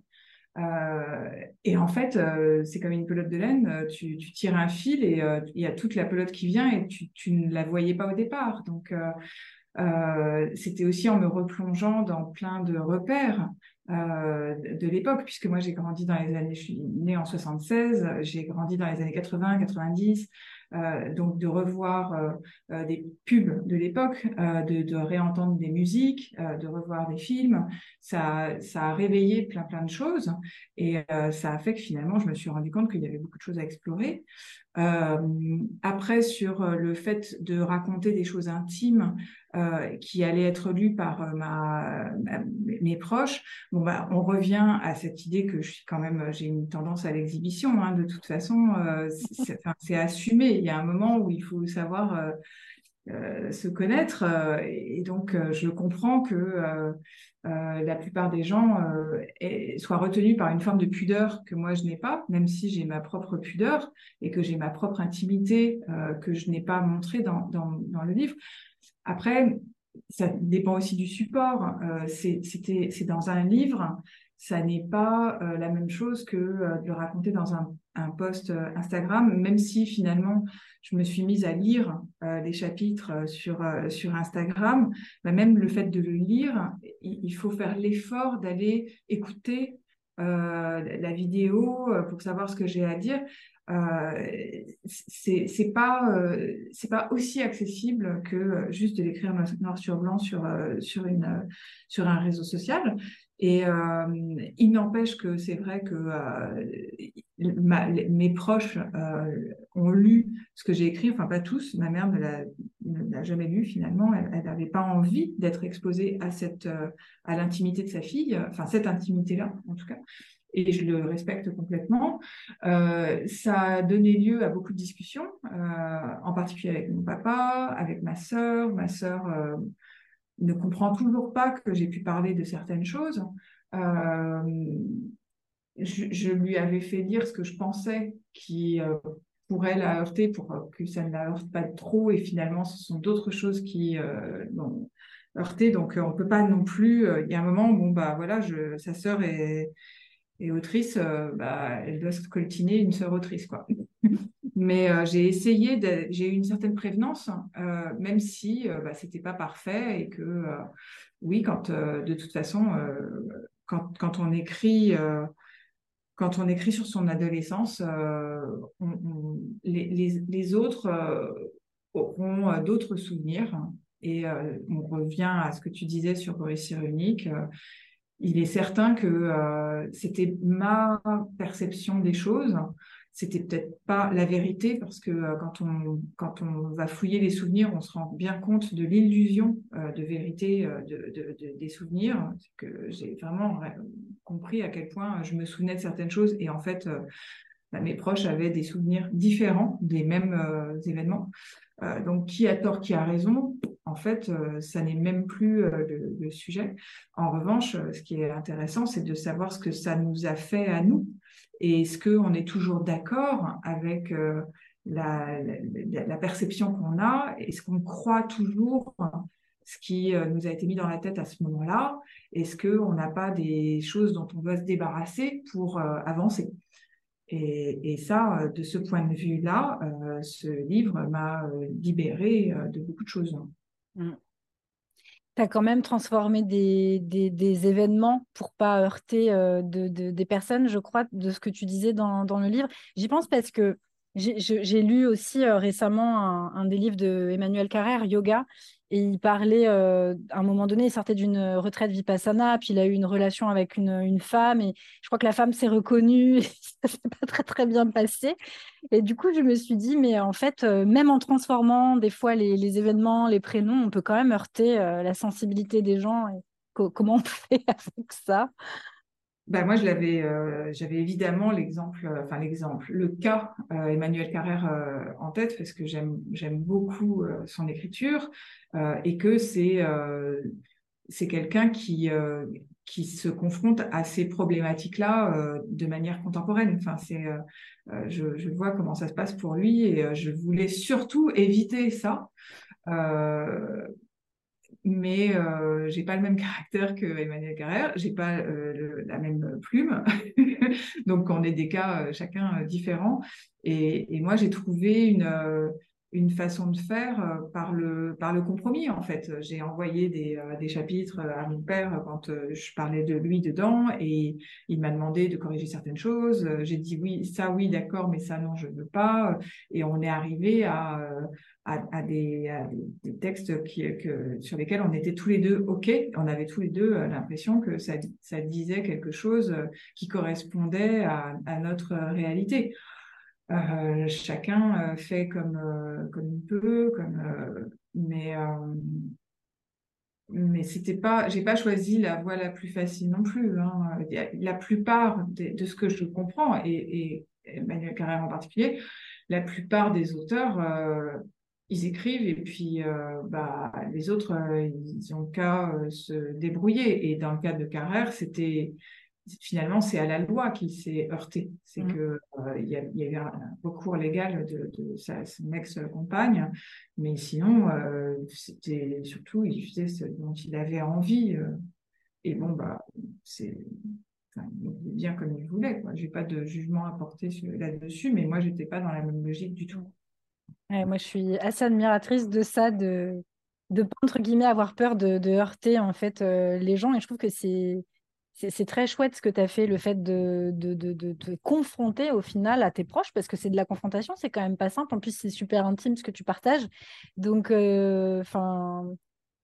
Euh, et en fait, euh, c'est comme une pelote de laine. Euh, tu, tires un fil et il y a toute la pelote qui vient et tu, ne la voyais pas au départ. Donc, c'était aussi en me replongeant dans plein de repères de l'époque, puisque moi j'ai grandi dans les années, je suis née en 76, j'ai grandi dans les années 80, 90. Euh, donc de revoir euh, euh, des pubs de l'époque, de, réentendre des musiques, de revoir des films, ça, ça a réveillé plein plein de choses et ça a fait que finalement je me suis rendu compte qu'il y avait beaucoup de choses à explorer. Après sur le fait de raconter des choses intimes qui allaient être lues par ma, mes proches, bon bah on revient à cette idée que je suis quand même j'ai une tendance à l'exhibition. Hein, de toute façon, c'est assumé il y a un moment où il faut savoir euh, euh, se connaître. Euh, et donc, je comprends que la plupart des gens soient retenus par une forme de pudeur que moi, je n'ai pas, même si j'ai ma propre pudeur et que j'ai ma propre intimité que je n'ai pas montrée dans, dans, le livre. Après, ça dépend aussi du support. c'est dans un livre, ça n'est pas la même chose que de le raconter dans un un post euh, Instagram, même si finalement je me suis mise à lire euh, les chapitres euh, sur, sur Instagram, bah, même le fait de le lire, il, faut faire l'effort d'aller écouter la vidéo pour savoir ce que j'ai à dire. c'est pas pas aussi accessible que juste de l'écrire noir sur blanc sur sur une sur un réseau social et il n'empêche que c'est vrai que euh, mes proches euh, ont lu ce que j'ai écrit, enfin pas tous, ma mère ne l'a jamais lu finalement, elle n'avait pas envie d'être exposée à, cette, à l'intimité de sa fille, enfin cette intimité-là en tout cas et je le respecte complètement. Euh, ça a donné lieu à beaucoup de discussions, euh, en particulier avec mon papa, avec ma sœur. Ma sœur euh, ne comprend toujours pas que j'ai pu parler de certaines choses. Euh, je, lui avais fait dire ce que je pensais qui euh, pourrait la heurter pour que ça ne la heurte pas trop. Et finalement ce sont d'autres choses qui euh, l'ont heurté donc on peut pas non plus il y a un moment bon bah voilà sa sœur est, autrice bah elle doit se coltiner une sœur autrice quoi. Mais euh, j'ai essayé, j'ai eu une certaine prévenance, euh, même si euh, bah, c'était pas parfait et que oui, quand de toute façon, quand, quand, on écrit, quand on écrit sur son adolescence, les, les, autres auront d'autres souvenirs. Et on revient à ce que tu disais sur Boris Cyrulnik. il est certain que c'était ma perception des choses c'était peut-être pas la vérité parce que euh, quand on va fouiller les souvenirs, on se rend bien compte de l'illusion euh, de vérité euh, de, des souvenirs. Que j'ai vraiment compris à quel point je me souvenais de certaines choses et en fait bah, mes proches avaient des souvenirs différents des mêmes événements. donc qui a tort, qui a raison? En fait, ça n'est même plus le, sujet. En revanche, ce qui est intéressant, c'est de savoir ce que ça nous a fait à nous est-ce qu'on est toujours d'accord avec euh, la, perception qu'on a? Est-ce qu'on croit toujours ce qui euh, nous a été mis dans la tête à ce moment-là? Est-ce qu'on n'a pas des choses dont on doit se débarrasser pour euh, avancer? Et, ça, de ce point de vue-là, ce livre m'a libéré de beaucoup de choses. Mmh tu quand même transformé des, des, événements pour pas heurter euh, de, des personnes, je crois, de ce que tu disais dans, dans le livre. J'y pense parce que j'ai lu aussi euh, récemment un, un, des livres de Emmanuel Carrère, Yoga, et il parlait, euh, à un moment donné, il sortait d'une retraite vipassana, puis il a eu une relation avec une, une femme, et je crois que la femme s'est reconnue, et ça s'est pas très très bien passé. Et du coup, je me suis dit, mais en fait, euh, même en transformant des fois les, événements, les prénoms, on peut quand même heurter euh, la sensibilité des gens. Comment on fait avec ça? Ben moi, je l'avais, euh, j'avais évidemment l'exemple, euh, enfin l'exemple, le cas euh, Emmanuel Carrère en tête parce que j'aime, beaucoup son écriture et que c'est, c'est quelqu'un qui qui se confronte à ces problématiques-là de manière contemporaine. Enfin, c'est, je, vois comment ça se passe pour lui et je voulais surtout éviter ça mais euh, j'ai pas le même caractère que Emmanuel Carrère, j'ai pas euh, la même plume, donc on est des cas euh, chacun euh, différents. Et, moi j'ai trouvé une une façon de faire par le par le compromis en fait. J'ai envoyé des, des chapitres à mon père quand je parlais de lui dedans et il m'a demandé de corriger certaines choses. J'ai dit oui ça oui d'accord mais ça non je veux pas et on est arrivé à à, des, textes qui que sur lesquels on était tous les deux ok. On avait tous les deux l'impression que ça ça disait quelque chose qui correspondait à, notre réalité. Euh, chacun euh, fait comme, euh, comme il peut, comme, mais mais c'était pas, pas choisi la voie la plus facile non plus. Hein. La plupart de, ce que je comprends, et, et Emmanuel Carrère en particulier, la plupart des auteurs, ils écrivent et puis bah, les autres, ils ont qu'à se débrouiller. Et dans le cas de Carrère, c'était finalement, c'est à la loi qu'il s'est heurté. C'est mmh. que euh, il y, a, y, a eu un recours légal de, de sa, son ex-compagne, mais sinon, euh, c'était surtout, il faisait ce dont il avait envie. Euh, et bon, bah, c'est bien comme il voulait. Je n'ai pas de jugement à porter là-dessus, mais moi, j'étais pas dans la même logique du tout. Moi, je suis assez admiratrice de ça, de de pas entre guillemets avoir peur de, de heurter en fait les gens, et je trouve que c'est c'est très chouette ce que tu as fait, le fait de, de, te confronter au final à tes proches, parce que c'est de la confrontation, c'est quand même pas simple. En plus, c'est super intime ce que tu partages. Donc, euh, enfin,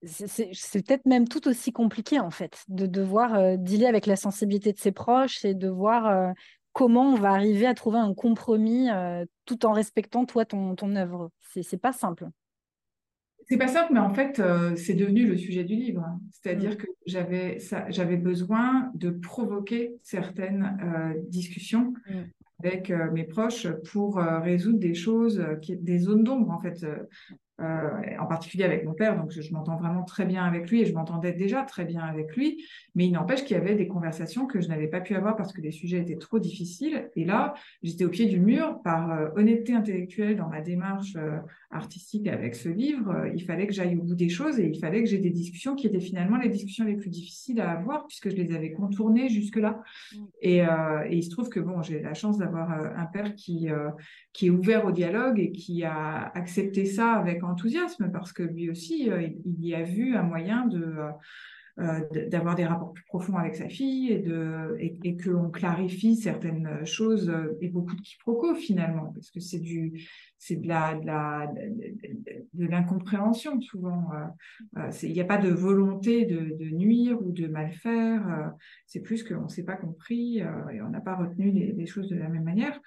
c'est peut-être même tout aussi compliqué, en fait, de devoir euh, dealer avec la sensibilité de ses proches et de voir euh, comment on va arriver à trouver un compromis tout en respectant, toi, ton, ton œuvre. C'est pas simple. C'est pas simple, mais en fait, euh, c'est devenu le sujet du livre. C'est-à-dire mm. que j'avais j'avais besoin de provoquer certaines euh, discussions mm. avec euh, mes proches pour résoudre des choses, qui, des zones d'ombre en fait. Euh, en particulier avec mon père, donc je, m'entends vraiment très bien avec lui et je m'entendais déjà très bien avec lui, mais il n'empêche qu'il y avait des conversations que je n'avais pas pu avoir parce que les sujets étaient trop difficiles. Et là, j'étais au pied du mur par euh, honnêteté intellectuelle dans ma démarche euh, artistique avec ce livre. il fallait que j'aille au bout des choses et il fallait que j'ai des discussions qui étaient finalement les discussions les plus difficiles à avoir puisque je les avais contournées jusque-là. Mm. Et, et, il se trouve que bon, j'ai la chance d'avoir un père qui, qui est ouvert au dialogue et qui a accepté ça avec enthousiasme parce que lui aussi, euh, il y a vu un moyen euh, de d'avoir des rapports plus profonds avec sa fille et, de, et, et qu'on clarifie certaines choses euh, et beaucoup de quiproquos finalement, parce que c'est du c'est de la de de, l'incompréhension souvent. Il n'y a pas de volonté de, nuire ou de mal faire, c'est plus qu'on ne s'est pas compris et on n'a pas retenu les, choses de la même manière.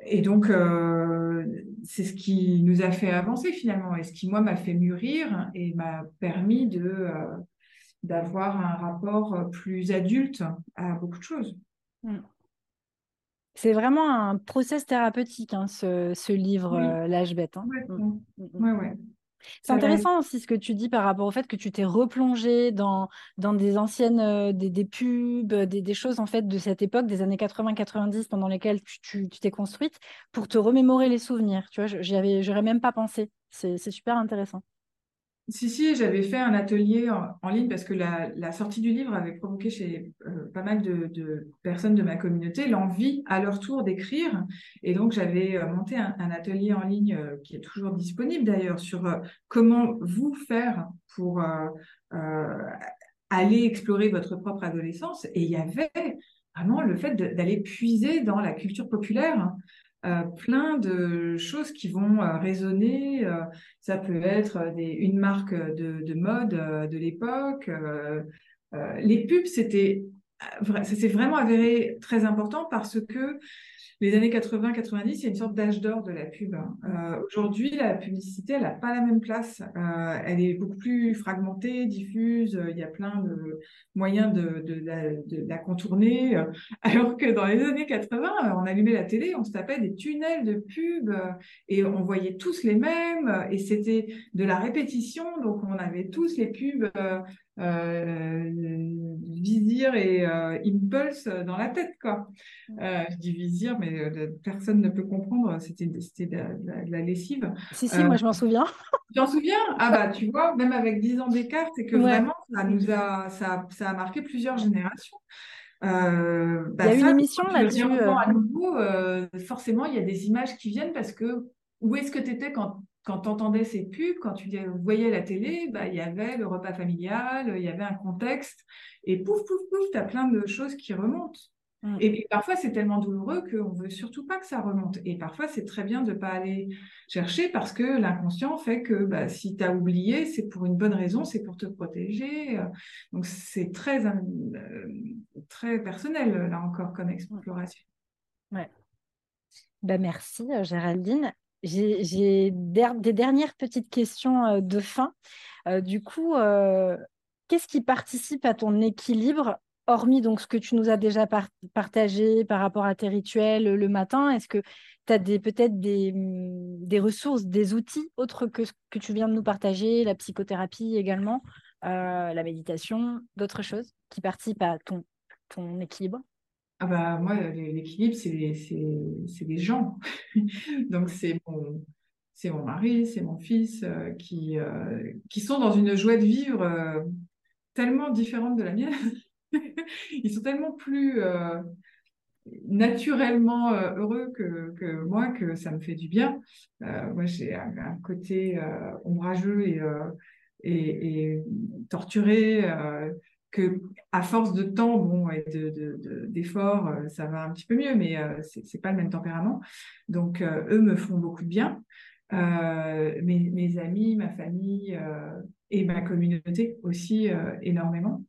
Et donc, euh, c'est ce qui nous a fait avancer finalement, et ce qui, moi, m'a fait mûrir et m'a permis de euh, d'avoir un rapport plus adulte à beaucoup de choses. Mm. C'est vraiment un process thérapeutique, hein, ce, livre, euh, L'âge bête. Hein. Oui, mm. ouais, ouais. C'est intéressant aussi ce que tu dis par rapport au fait que tu t'es replongé dans, dans des anciennes euh, des, pubs, des, choses en fait de cette époque, des années 80-90 pendant lesquelles tu t'es construite pour te remémorer les souvenirs. Tu vois, j'aurais même pas pensé. C'est super intéressant. Si, si, j'avais fait un atelier en, ligne parce que la, sortie du livre avait provoqué chez euh, pas mal de, personnes de ma communauté l'envie à leur tour d'écrire. Et donc, j'avais euh, monté un, atelier en ligne euh, qui est toujours disponible d'ailleurs sur comment vous faire pour aller explorer votre propre adolescence. Et il y avait vraiment le fait d'aller puiser dans la culture populaire. Euh, plein de choses qui vont euh, résonner. Euh, ça peut être une marque de, de mode de l'époque. les pubs, c'était, ça s'est vraiment avéré très important parce que les années 80-90, il y a une sorte d'âge d'or de la pub. Euh, aujourd'hui, la publicité, elle n'a pas la même place. Euh, elle est beaucoup plus fragmentée, diffuse. Il y a plein de moyens de, la, contourner. Alors que dans les années 80, on allumait la télé, on se tapait des tunnels de pub et on voyait tous les mêmes. Et c'était de la répétition. Donc, on avait tous les pubs euh, Vizir et euh, Impulse dans la tête, quoi. Euh, je dis Vizir, mais euh, personne ne peut comprendre. C'était de, de, la lessive. Si, si, moi je m'en souviens. Tu t'en souviens? Ah bah tu vois, même avec 10 ans d'écart, c'est que vraiment ça nous a ça, ça, a marqué plusieurs générations. Euh, bah, il y a une émission là-dessus. À nouveau, forcément, il y a des images qui viennent parce que où est-ce que tu étais quand quand tu entendais ces pubs, quand tu voyais la télé, bah, il y avait le repas familial, il y avait un contexte, et pouf, pouf, pouf, tu as plein de choses qui remontent. Mm. Et, parfois, c'est tellement douloureux qu'on ne veut surtout pas que ça remonte. Et parfois, c'est très bien de ne pas aller chercher parce que l'inconscient fait que bah, si tu as oublié, c'est pour une bonne raison, c'est pour te protéger. Donc, c'est très, euh, très personnel, là encore, comme exploration. Ouais. Ben merci, euh, Géraldine. J'ai des dernières petites questions euh, de fin. Euh, du coup, euh, qu'est-ce qui participe à ton équilibre, hormis donc ce que tu nous as déjà partagé par rapport à tes rituels le matin? Est-ce que tu as peut-être des, mm, des, ressources, des outils autres que ce que tu viens de nous partager, la psychothérapie également, la méditation, d'autres choses qui participent à ton équilibre? Ah bah moi, l'équilibre, c'est les gens. Donc c'est mon, mon mari, c'est mon fils euh, qui, euh, qui sont dans une joie de vivre euh, tellement différente de la mienne. Ils sont tellement plus naturellement heureux que, que, moi que ça me fait du bien. moi, j'ai un, côté ombrageux et, et torturé que à force de temps, bon, et d'efforts, de, ça va un petit peu mieux, mais c'est pas le même tempérament. Donc, eux me font beaucoup de bien. Mes, mes, amis, ma famille et ma communauté aussi énormément.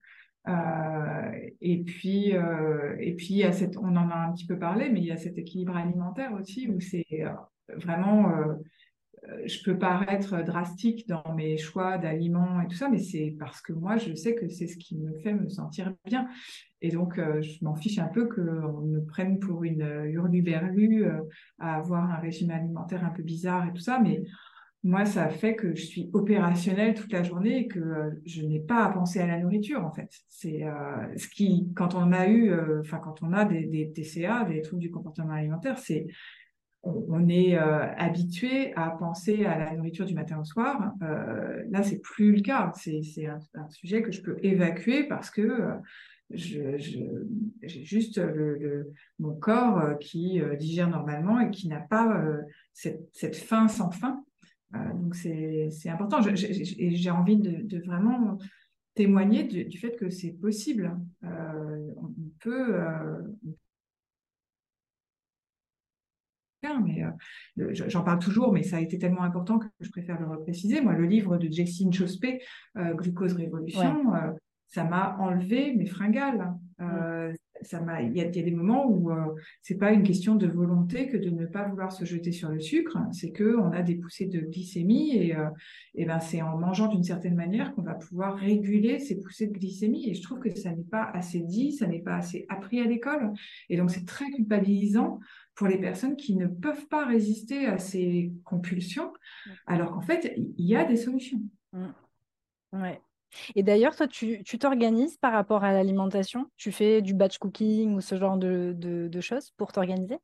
Euh, et puis, euh, et puis à cette, on en a un petit peu parlé, mais il y a cet équilibre alimentaire aussi où c'est euh, vraiment, je peux paraître drastique dans mes choix d'aliments et tout ça, mais c'est parce que moi, je sais que c'est ce qui me fait me sentir bien. Et donc, je m'en fiche un peu qu'on me prenne pour une hurluberlue à avoir un régime alimentaire un peu bizarre et tout ça, mais moi, ça fait que je suis opérationnelle toute la journée et que euh, je n'ai pas à penser à la nourriture, en fait. C'est euh, ce qui, quand on a eu, euh, enfin, quand on a des, TCA, des troubles du comportement alimentaire, c'est on, est habitué à penser à la nourriture du matin au soir. là, c'est plus le cas. C'est un, sujet que je peux évacuer parce que j'ai juste mon corps qui digère normalement et qui n'a pas cette, faim sans fin donc c'est important. J'ai envie de, vraiment témoigner du, fait que c'est possible. Euh, on peut. Euh, mais euh, j'en parle toujours, mais ça a été tellement important que je préfère le repréciser. Moi, le livre de Jessine Chospé, Glucose Révolution, ça m'a enlevé mes fringales. Euh, ça m'a, il y, a des moments où euh, c'est pas une question de volonté que de ne pas vouloir se jeter sur le sucre, c'est que on a des poussées de glycémie et, euh, et ben c'est en mangeant d'une certaine manière qu'on va pouvoir réguler ces poussées de glycémie. Et je trouve que ça n'est pas assez dit, ça n'est pas assez appris à l'école, et donc c'est très culpabilisant pour les personnes qui ne peuvent pas résister à ces compulsions, alors qu'en fait il y a des solutions. Mmh. Ouais. Et d'ailleurs, toi, tu t'organises par rapport à l'alimentation? Tu fais du batch cooking ou ce genre de, choses pour t'organiser?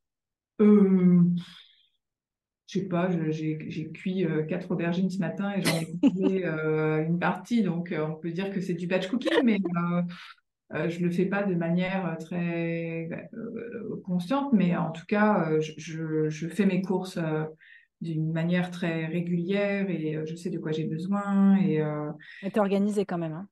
Euh, Je sais pas, j'ai cuit euh, quatre aubergines ce matin et j'en ai coupé euh, une partie, donc euh, on peut dire que c'est du batch cooking, mais je ne le fais pas de manière très consciente, mais en tout cas, je, fais mes courses d'une manière très régulière et euh, je sais de quoi j'ai besoin. Et euh, tu es organisée quand même. Hein.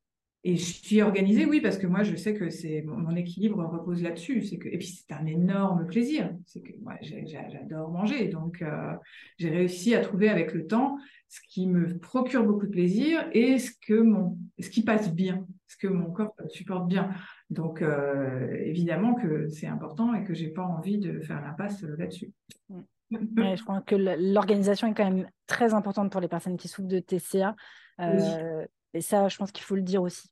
Et je suis organisée, oui, parce que moi, je sais que c'est mon, équilibre repose là-dessus. C'est que et puis c'est un énorme plaisir. C'est que moi, j'adore manger, donc euh, j'ai réussi à trouver avec le temps ce qui me procure beaucoup de plaisir et ce que mon, ce qui passe bien, ce que mon corps supporte bien. Donc évidemment que c'est important et que j'ai pas envie de faire l'impasse là-dessus. Je crois que l'organisation est quand même très importante pour les personnes qui souffrent de TCA. Euh, et ça, je pense qu'il faut le dire aussi.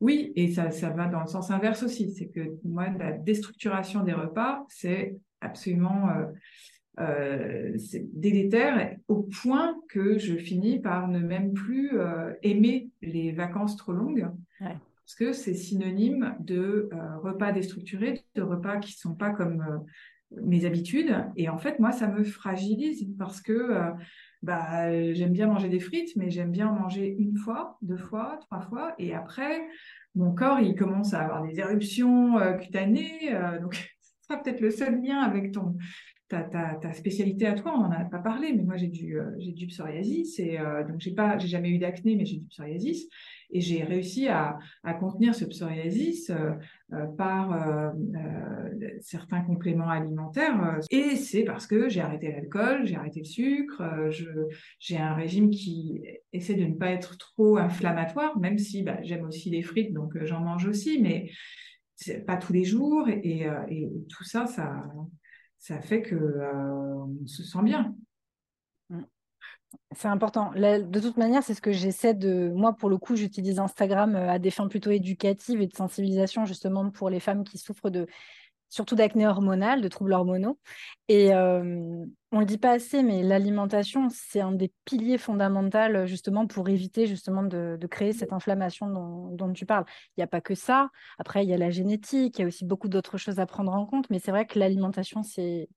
Oui, et ça, ça va dans le sens inverse aussi. C'est que moi, la déstructuration des repas, c'est absolument euh, euh, délétère au point que je finis par ne même plus aimer les vacances trop longues. Parce que c'est synonyme de repas déstructurés, de repas qui ne sont pas comme mes habitudes. Et en fait, moi, ça me fragilise parce que euh, bah, j'aime bien manger des frites, mais j'aime bien en manger une fois, deux fois, trois fois. Et après, mon corps, il commence à avoir des éruptions euh, cutanées. Euh, donc, ce sera peut-être le seul lien avec ton, ta, spécialité à toi. On n'en a pas parlé, mais moi, j'ai du, j'ai du psoriasis. Et donc, j'ai pas, j'ai jamais eu d'acné, mais j'ai du psoriasis. Et j'ai réussi à, contenir ce psoriasis euh, euh, par euh, certains compléments alimentaires. Et c'est parce que j'ai arrêté l'alcool, j'ai arrêté le sucre, j'ai un régime qui essaie de ne pas être trop inflammatoire, même si bah, j'aime aussi les frites, donc j'en mange aussi, mais pas tous les jours. Et, tout ça, ça, ça fait que on se sent bien. C'est important. de toute manière, c'est ce que j'essaie de. Moi, pour le coup, j'utilise Instagram euh, à des fins plutôt éducatives et de sensibilisation, justement, pour les femmes qui souffrent de surtout d'acné hormonal, de troubles hormonaux. Et euh, on ne le dit pas assez, mais l'alimentation, c'est un des piliers fondamentaux justement pour éviter justement de, créer cette inflammation dont, tu parles. Il n'y a pas que ça. Après, il y a la génétique, il y a aussi beaucoup d'autres choses à prendre en compte, mais c'est vrai que l'alimentation, c'est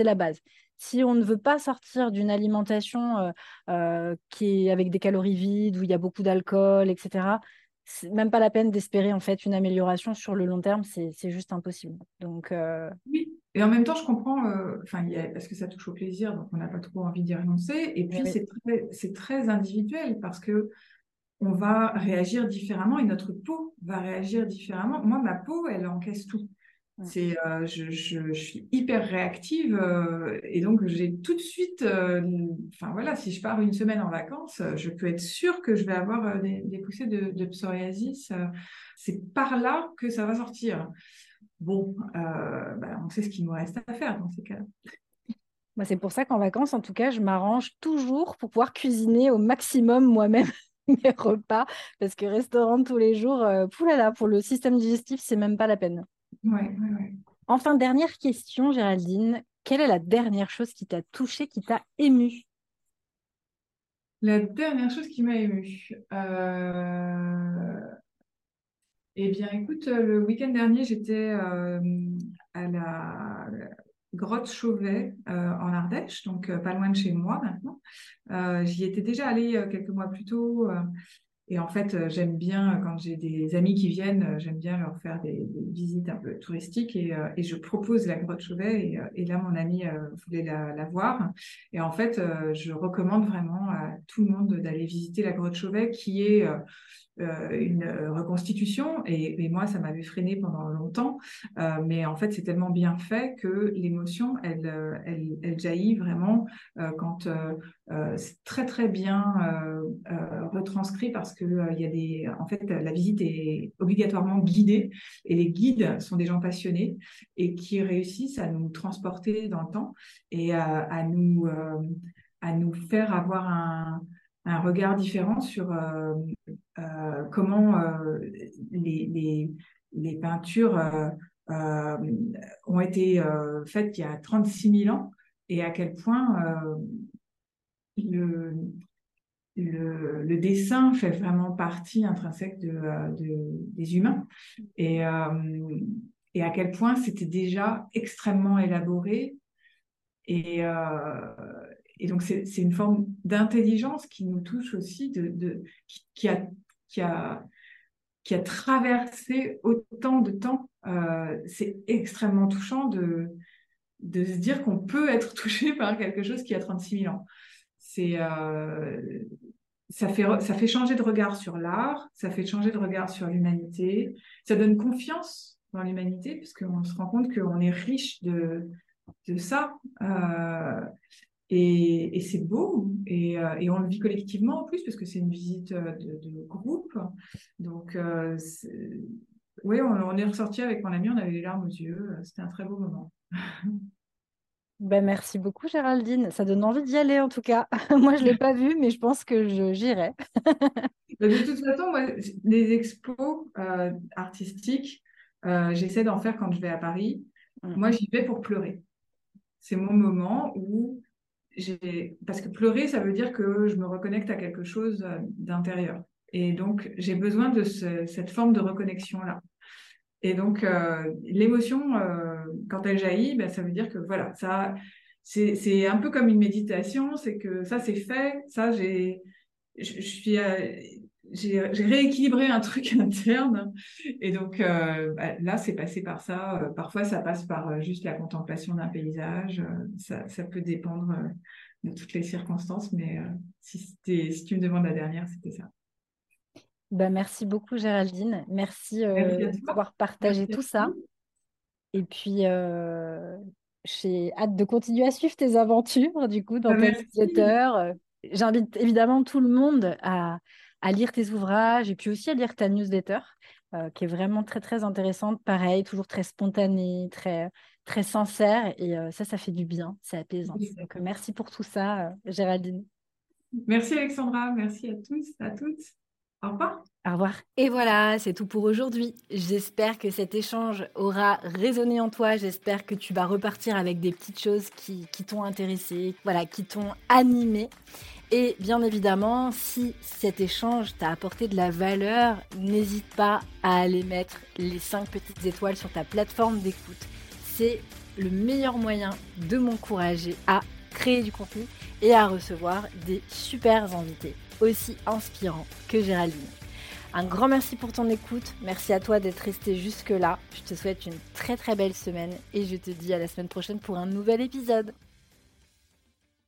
la base si on ne veut pas sortir d'une alimentation euh, euh, qui est avec des calories vides, où il y a beaucoup d'alcool, etc., c'est même pas la peine d'espérer en fait une amélioration sur le long terme, c'est juste impossible. Donc euh, oui, et en même temps, je comprends, enfin parce que ça touche au plaisir, donc on n'a pas trop envie d'y renoncer. Et puis c'est très, très individuel parce que on va réagir différemment et notre peau va réagir différemment. Moi, ma peau, elle encaisse tout. C'est, euh, je, je, suis hyper réactive euh, et donc j'ai tout de suite, euh, enfin voilà, si je pars une semaine en vacances, je peux être sûre que je vais avoir des, poussées de, de psoriasis. c'est par là que ça va sortir. Bon, bah, on sait ce qu'il nous reste à faire dans ces cas-là. Moi, c'est pour ça qu'en vacances, en tout cas, je m'arrange toujours pour pouvoir cuisiner au maximum moi-même mes repas parce que restaurant tous les jours, poulala, pour le système digestif, c'est même pas la peine. Enfin, dernière question, Géraldine. Quelle est la dernière chose qui t'a touchée, qui t'a émue? La dernière chose qui m'a émue. Euh, eh bien, écoute, le week-end dernier, j'étais euh, à la grotte Chauvet euh, en Ardèche, donc pas loin de chez moi maintenant. J'y étais déjà allée quelques mois plus tôt. Et en fait, euh, j'aime bien, quand j'ai des amis qui viennent, euh, j'aime bien leur faire des, visites un peu touristiques et, euh, je propose la grotte Chauvet. Et, là, mon ami voulait la, la, voir. Et en fait, je recommande vraiment à tout le monde d'aller visiter la grotte Chauvet qui est euh, une reconstitution et, moi ça m'avait freiné pendant longtemps. Euh, mais en fait c'est tellement bien fait que l'émotion elle, euh, jaillit vraiment quand c'est très très bien retranscrit parce que il y a des en fait la visite est obligatoirement guidée et les guides sont des gens passionnés et qui réussissent à nous transporter dans le temps et à nous à nous faire avoir un un regard différent sur euh, euh, comment euh, les, les, peintures ont été faites il y a 36 000 ans et à quel point le, le, dessin fait vraiment partie intrinsèque de des humains. Et, et à quel point c'était déjà extrêmement élaboré et, et donc, c'est une forme d'intelligence qui nous touche aussi, de, de qui, a, qui, a, qui a traversé autant de temps. Euh, c'est extrêmement touchant de, de se dire qu'on peut être touché par quelque chose qui a 36 000 ans. C'est, euh, ça, fait, ça fait changer de regard sur l'art, ça fait changer de regard sur l'humanité, ça donne confiance dans l'humanité, puisqu'on se rend compte qu'on est riche de, de ça. Euh, et, c'est beau, et, euh, et, on le vit collectivement en plus, parce que c'est une visite euh, de, groupe. Donc, euh, oui, on, est ressorti avec mon ami, on avait les larmes aux yeux. C'était un très beau moment. Ben, merci beaucoup, Géraldine. Ça donne envie d'y aller, en tout cas. moi, je ne l'ai pas vu, mais je pense que j'irai. Ben, de toute façon, moi, les expos artistiques, j'essaie d'en faire quand je vais à Paris. Mmh. Moi, j'y vais pour pleurer. C'est mon moment où parce que pleurer, ça veut dire que je me reconnecte à quelque chose euh, d'intérieur. Et donc, j'ai besoin de cette forme de reconnexion-là. Et donc, euh, l'émotion, euh, quand elle jaillit, ben, ça veut dire que voilà, ça, c'est un peu comme une méditation, c'est que ça, c'est fait, ça, j'ai, je, suis, j'ai rééquilibré un truc interne. Et donc, bah, là, c'est passé par ça. parfois, ça passe par juste la contemplation d'un paysage. ça, ça peut dépendre de toutes les circonstances, mais euh, si, si tu me demandes la dernière, c'était ça. Ben, merci beaucoup Géraldine, merci, euh, d'avoir partagé tout ça. Et puis, euh, j'ai hâte de continuer à suivre tes aventures du coup dans ta newsletter. J'invite évidemment tout le monde à, à, lire tes ouvrages et puis aussi à lire ta newsletter qui est vraiment très très intéressante. Pareil, toujours très spontanée, très très sincère et euh, ça, ça fait du bien, c'est apaisant. Donc, euh, merci pour tout ça, euh, Géraldine. Merci Alexandra, merci à tous, à toutes. Au revoir. Au revoir. Et voilà, c'est tout pour aujourd'hui. J'espère que cet échange aura résonné en toi. J'espère que tu vas repartir avec des petites choses qui, qui t'ont intéressé, voilà, qui t'ont animé. Et bien évidemment, si cet échange t'a apporté de la valeur, n'hésite pas à aller mettre les 5 petites étoiles sur ta plateforme d'écoute c'est le meilleur moyen de m'encourager à créer du contenu et à recevoir des super invités aussi inspirants que Géraldine. Un grand merci pour ton écoute, merci à toi d'être resté jusque là. Je te souhaite une très très belle semaine et je te dis à la semaine prochaine pour un nouvel épisode.